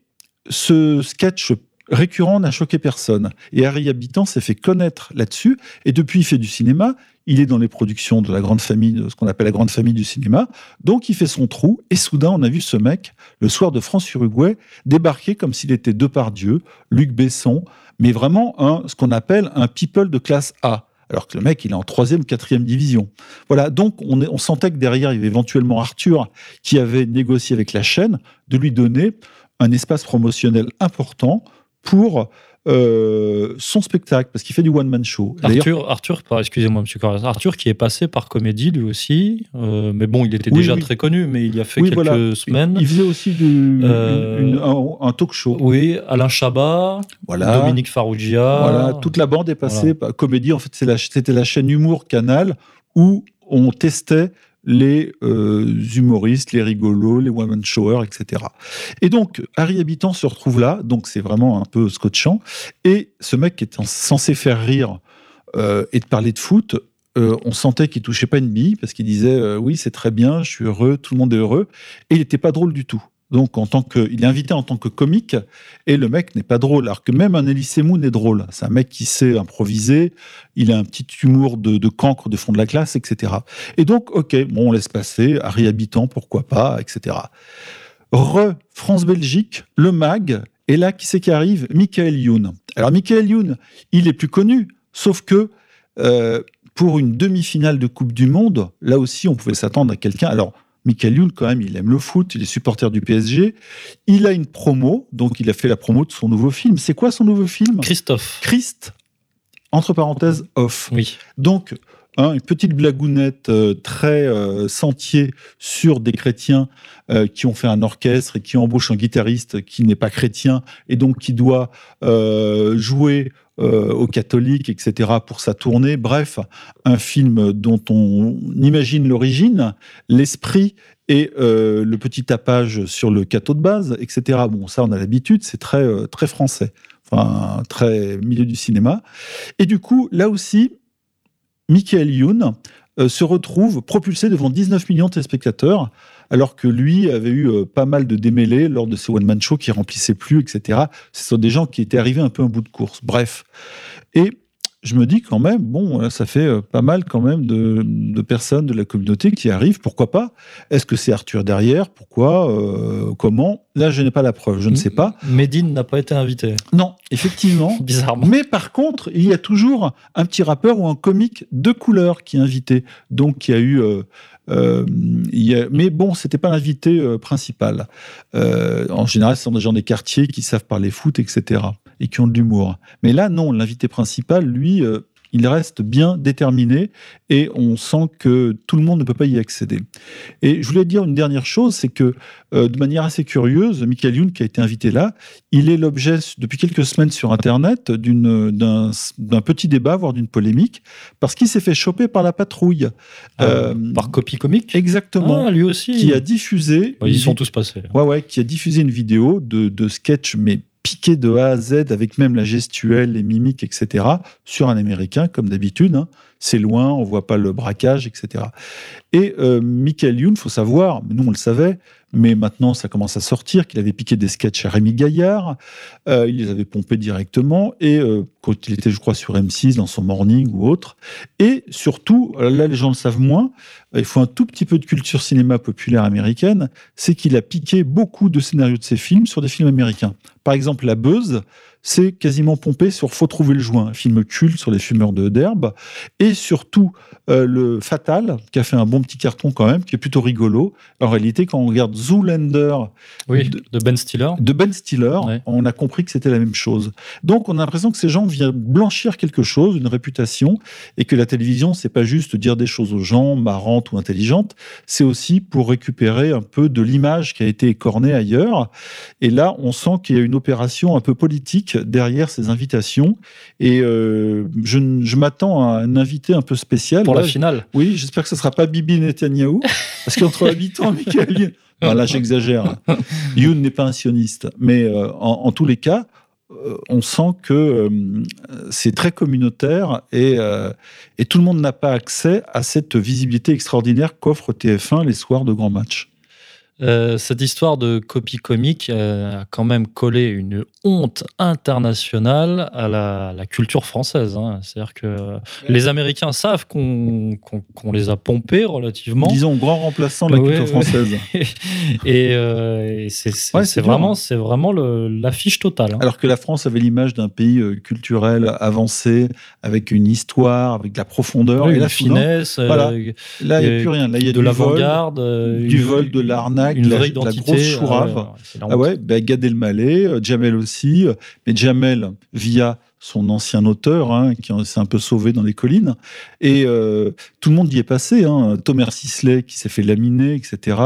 ce sketch récurrent n'a choqué personne. Et Harry Habitant s'est fait connaître là-dessus. Et depuis, il fait du cinéma. Il est dans les productions de la grande famille, de ce qu'on appelle la grande famille du cinéma. Donc, il fait son trou. Et soudain, on a vu ce mec, le soir de France-Uruguay, débarquer comme s'il était Depardieu, Luc Besson, mais vraiment un, ce qu'on appelle un people de classe A. Alors que le mec, il est en troisième, quatrième division. Voilà. Donc, on, on sentait que derrière, il y avait éventuellement Arthur qui avait négocié avec la chaîne de lui donner un espace promotionnel important pour euh, son spectacle, parce qu'il fait du one-man show. Arthur, Arthur, excusez-moi, monsieur Correa, Arthur qui est passé par Comédie lui aussi, euh, mais bon, il était Oui, déjà oui. très connu, mais il y a fait Oui, quelques voilà. semaines. il faisait aussi du- Euh, une- une- un, un talk show. Oui, Alain Chabat, Voilà. Dominique Farrugia. Voilà, toute la bande est passée Voilà. par Comédie. En fait, c'est la- c'était la chaîne Humour Canal où on testait les euh, humoristes, les rigolos, les woman showers, etc. Et donc, Harry Habitant se retrouve là, donc c'est vraiment un peu scotchant. Et ce mec qui est en- censé faire rire euh, et de parler de foot, euh, on sentait qu'il touchait pas une bille parce qu'il disait oui c'est très bien, je suis heureux, tout le monde est heureux, et il n'était pas drôle du tout. Donc en tant que, il est invité en tant que comique et le mec n'est pas drôle. Alors que même un Elie est drôle. C'est un mec qui sait improviser, il a un petit humour de, de cancre de fond de la classe, etc. Et donc ok, bon on laisse passer, Harry Habitant pourquoi pas, etc. Re France-Belgique, le mag, et là qui c'est qui arrive? Michael Youn. Alors Michael Youn, il est plus connu, sauf que euh, pour une demi-finale de Coupe du Monde, là aussi on pouvait s'attendre à quelqu'un. Alors Michael Youn, quand même, il aime le foot, il est supporter du PSG. Il a une promo, donc il a fait la promo de son nouveau film. C'est quoi son nouveau film? Christophe. Christ, entre parenthèses, off. Oui. Donc, hein, une petite blagounette euh, très euh, sentier sur des chrétiens euh, qui ont fait un orchestre et qui embauchent un guitariste qui n'est pas chrétien et donc qui doit jouer aux catholiques, etc., pour sa tournée. Bref, un film dont on imagine l'origine, l'esprit et le petit tapage sur le cateau de base, etc. Bon, ça, on a l'habitude, c'est très, très français, enfin, très milieu du cinéma. Et du coup, là aussi, Michael Youn euh, se retrouve propulsé devant 19 millions de téléspectateurs, alors que lui avait eu euh, pas mal de démêlés lors de ses one-man shows qui remplissaient plus, etc. Ce sont des gens qui étaient arrivés un peu en bout de course. Bref. Et je me dis quand même, bon, ça fait euh, pas mal quand même de, de personnes de la communauté qui arrivent. Pourquoi pas Est-ce que c'est Arthur derrière? Pourquoi? Euh, Comment? Là, je n'ai pas la preuve. Je ne sais pas. Medine n'a pas été invité. Non, effectivement. Bizarrement. Mais par contre, il y a toujours un petit rappeur ou un comique de couleur qui est invité. Donc, il y a eu. euh, euh, mais bon, c'était pas l'invité euh, principal. Euh, en général, ce sont des gens des quartiers qui savent parler foot, etc. et qui ont de l'humour. Mais là, non, l'invité principal, lui, il reste bien déterminé et on sent que tout le monde ne peut pas y accéder. Et je voulais dire une dernière chose, c'est que euh, de manière assez curieuse, Michael Youn, qui a été invité là, il est l'objet depuis quelques semaines sur Internet d'un petit débat, voire d'une polémique, parce qu'il s'est fait choper par la patrouille. Euh, Euh, par copie comique? Exactement. Ah, lui aussi. Qui a diffusé. Bah, ils sont tous passés. Ouais, ouais, qui a diffusé une vidéo de, de sketch, mais de A à Z, avec même la gestuelle, les mimiques, etc., sur un Américain, comme d'habitude. hein. C'est loin, on voit pas le braquage, etc. Et euh, Michael Youn, faut savoir, nous on le savait, mais maintenant ça commence à sortir, qu'il avait piqué des sketchs à Rémi Gaillard, euh, il les avait pompés directement, et euh, quand il était, je crois, sur M6, dans son morning ou autre, et surtout, là les gens le savent moins, il faut un tout petit peu de culture cinéma populaire américaine, c'est qu'il a piqué beaucoup de scénarios de ses films sur des films américains. Par exemple, La Buzz, c'est quasiment pompé sur Faut trouver le joint, un film culte sur les fumeurs de d'herbe, et surtout euh, le Fatal, qui a fait un bon petit carton quand même, qui est plutôt rigolo. En réalité, quand on regarde Zoolander Oui, de, de Ben Stiller. de Ben Stiller, Ouais. on a compris que c'était la même chose. Donc, on a l'impression que ces gens viennent blanchir quelque chose, une réputation, et que la télévision, c'est pas juste dire des choses aux gens marrantes ou intelligentes, c'est aussi pour récupérer un peu de l'image qui a été écornée ailleurs. Et là, on sent qu'il y a une opération un peu politique derrière ces invitations. Et euh, je, je m'attends à un invité un peu spécial. Pour la finale. oui, j'espère que ce sera pas Bibi Netanyahou, parce qu'entre habitants, Michael Youn- Non, là, j'exagère. Youn n'est pas un sioniste. Mais euh, en, en tous les cas, euh, on sent que c'est très communautaire et, et tout le monde n'a pas accès à cette visibilité extraordinaire qu'offre TF1 les soirs de grands matchs. Euh, cette histoire de copie comique euh, a quand même collé une honte internationale à la, la culture française. hein. C'est-à-dire que les Américains savent qu'on qu'on- qu'on les a pompés relativement. Disons, grand remplaçant de la Ouais, culture ouais. française. et euh, et c'est c'est- Ouais, c'est c'est dur, vraiment, hein. c'est vraiment le- l'affiche totale. hein. Alors que la France avait l'image d'un pays euh, culturel avancé, avec une histoire, avec de la profondeur. Oui, et là, soudain, finesse. euh, voilà. Là, il n'y a plus rien. Là, il y a de du l'avant-garde, vol, euh, du une- vol, de l'arnaque, une la, vraie la identité. grosse Ah chourave. la Ah ouais, ben Gad Elmaleh, euh, Jamel aussi, euh, mais Jamel via son ancien auteur, hein, qui s'est un peu sauvé dans les collines, et euh, tout le monde y est passé. Hein, Thomas Sisley qui s'est fait laminer, etc.,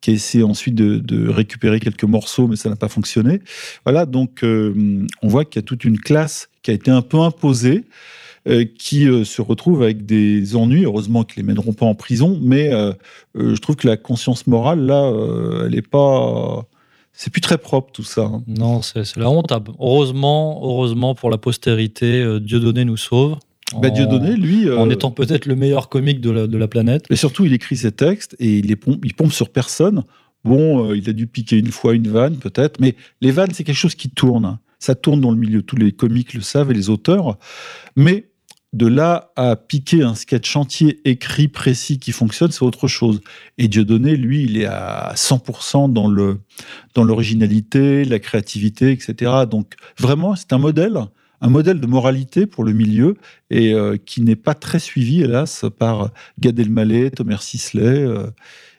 qui a essayé ensuite de, de récupérer quelques morceaux, mais ça n'a pas fonctionné. Voilà, donc euh, on voit qu'il y a toute une classe qui a été un peu imposée, euh, qui euh, se retrouve avec des ennuis. Heureusement qu'ils les mèneront pas en prison, mais euh, euh, je trouve que la conscience morale, là, euh, elle est pas... C'est plus très propre tout ça. hein. Non, c'est c'est la honte. Heureusement, heureusement pour la postérité, euh, Dieudonné nous sauve. Bah, En- Dieudonné, lui... euh, En étant peut-être le meilleur comique de la, de la planète. Mais surtout, il écrit ses textes et il, les pompe, il pompe sur personne. Bon, euh, il a dû piquer une fois une vanne, peut-être, mais les vannes, c'est quelque chose qui tourne. Ça tourne dans le milieu. Tous les comiques le savent et les auteurs. Mais de là à piquer un sketch entier écrit, précis, qui fonctionne, c'est autre chose. Et Dieudonné, lui, il est à 100% dans le dans l'originalité, la créativité, etc. Donc, vraiment, c'est un modèle un modèle de moralité pour le milieu et euh, qui n'est pas très suivi, hélas, par Gad Elmaleh, Thomas Sisley euh,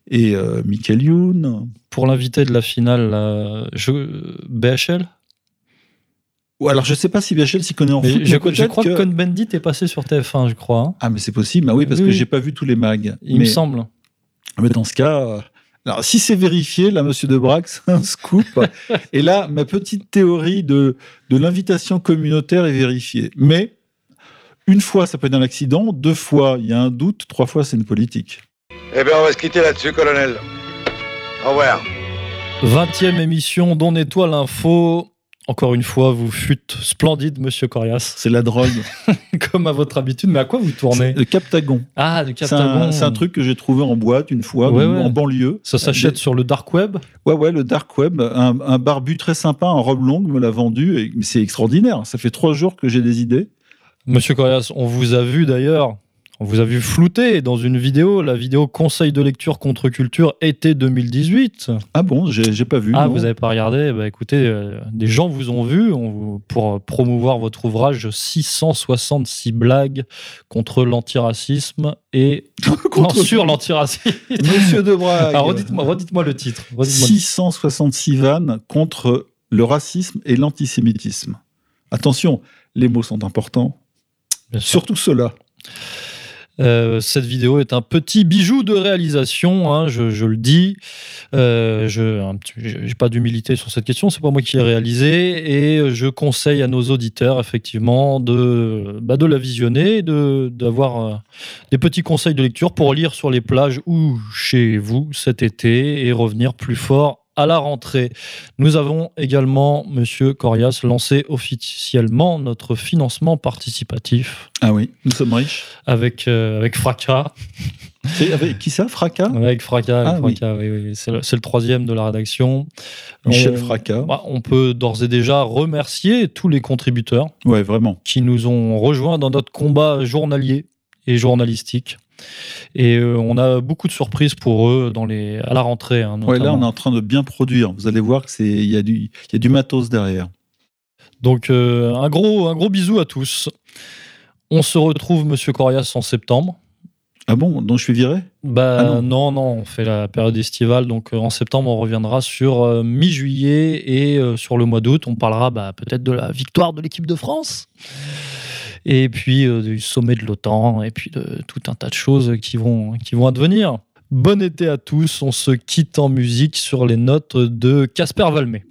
et euh, Michael Youn. Pour l'invité de la finale, je... BHL Ou alors, je sais pas si BHL s'y connaît en foot. je, crois que, Cohn-Bendit est passé sur TF1, je crois. hein. Ah, mais c'est possible. Bah oui, parce Oui, que oui. j'ai pas vu tous les mags. Il me semble. mais dans ce cas, euh, alors, si c'est vérifié, là, Monsieur Debrac, c'est un scoop. Et là, ma petite théorie de, de l'invitation communautaire est vérifiée. Mais une fois, ça peut être un accident. Deux fois, il y a un doute. Trois fois, c'est une politique. Eh bien, on va se quitter là-dessus, colonel. Au revoir. 20e émission d'On nettoie l'info. Encore une fois, vous fûtes splendide, monsieur Corias. C'est la drogue. Comme à votre habitude. Mais à quoi vous tournez Le Captagon. Ah, du Captagon. c'est un truc que j'ai trouvé en boîte une fois, Ouais, en banlieue. Ça s'achète sur le dark web Ouais, ouais, le dark web. Un, un barbu très sympa en robe longue me l'a vendu. Et c'est extraordinaire. Ça fait trois jours que j'ai des idées. Monsieur Corias, on vous a vu d'ailleurs, on vous a vu flouter dans une vidéo, la vidéo Conseil de lecture contre culture été 2018. Ah bon, j'ai pas vu. Ah, non. vous avez pas regardé? Bah écoutez, euh, des gens vous ont vu on pour promouvoir votre ouvrage 666 blagues contre l'antiracisme et Contre- non, sur l'antiracisme. Monsieur Debrac. Ah, redites-moi, le titre. Redites-moi le- 666 vannes contre le racisme et l'antisémitisme. Attention, les mots sont importants. Bien. Surtout ceux-là. Euh, cette vidéo est un petit bijou de réalisation, hein, je, le dis. Euh, je j'ai pas d'humilité sur cette question, c'est pas moi qui l'ai réalisé et je conseille à nos auditeurs effectivement de, bah, de la visionner, de d'avoir euh, des petits conseils de lecture pour lire sur les plages ou chez vous cet été et revenir plus fort à la rentrée. Nous avons également, Monsieur Corias, lancé officiellement notre financement participatif Ah oui, nous sommes riches. avec, euh, avec Fracas. C'est avec qui ça, Fracas? Avec Fracas, avec Ah oui. Fracas, oui, oui, C'est le, troisième de la rédaction. Michel On- Fracas. bah, on peut d'ores et déjà remercier tous les contributeurs Ouais, vraiment. qui nous ont rejoints dans notre combat journalier et journalistique. Et euh, on a beaucoup de surprises pour eux dans les, à la rentrée. hein, Ouais, là, on est en train de bien produire. Vous allez voir que c'est il y, a du- y a du matos derrière. Donc euh, un, gros, un gros bisou à tous. On se retrouve, Monsieur Corias, en septembre. Ah bon? Donc je suis viré? Bah Ah non. non. non, on fait la période estivale, donc euh, en septembre on reviendra sur euh, mi-juillet et euh, sur le mois d'août on parlera bah, peut-être de la victoire de l'équipe de France et puis euh, du sommet de l'OTAN et puis de tout un tas de choses qui vont, qui vont advenir. Bon été à tous, on se quitte en musique sur les notes de Casper Valmé.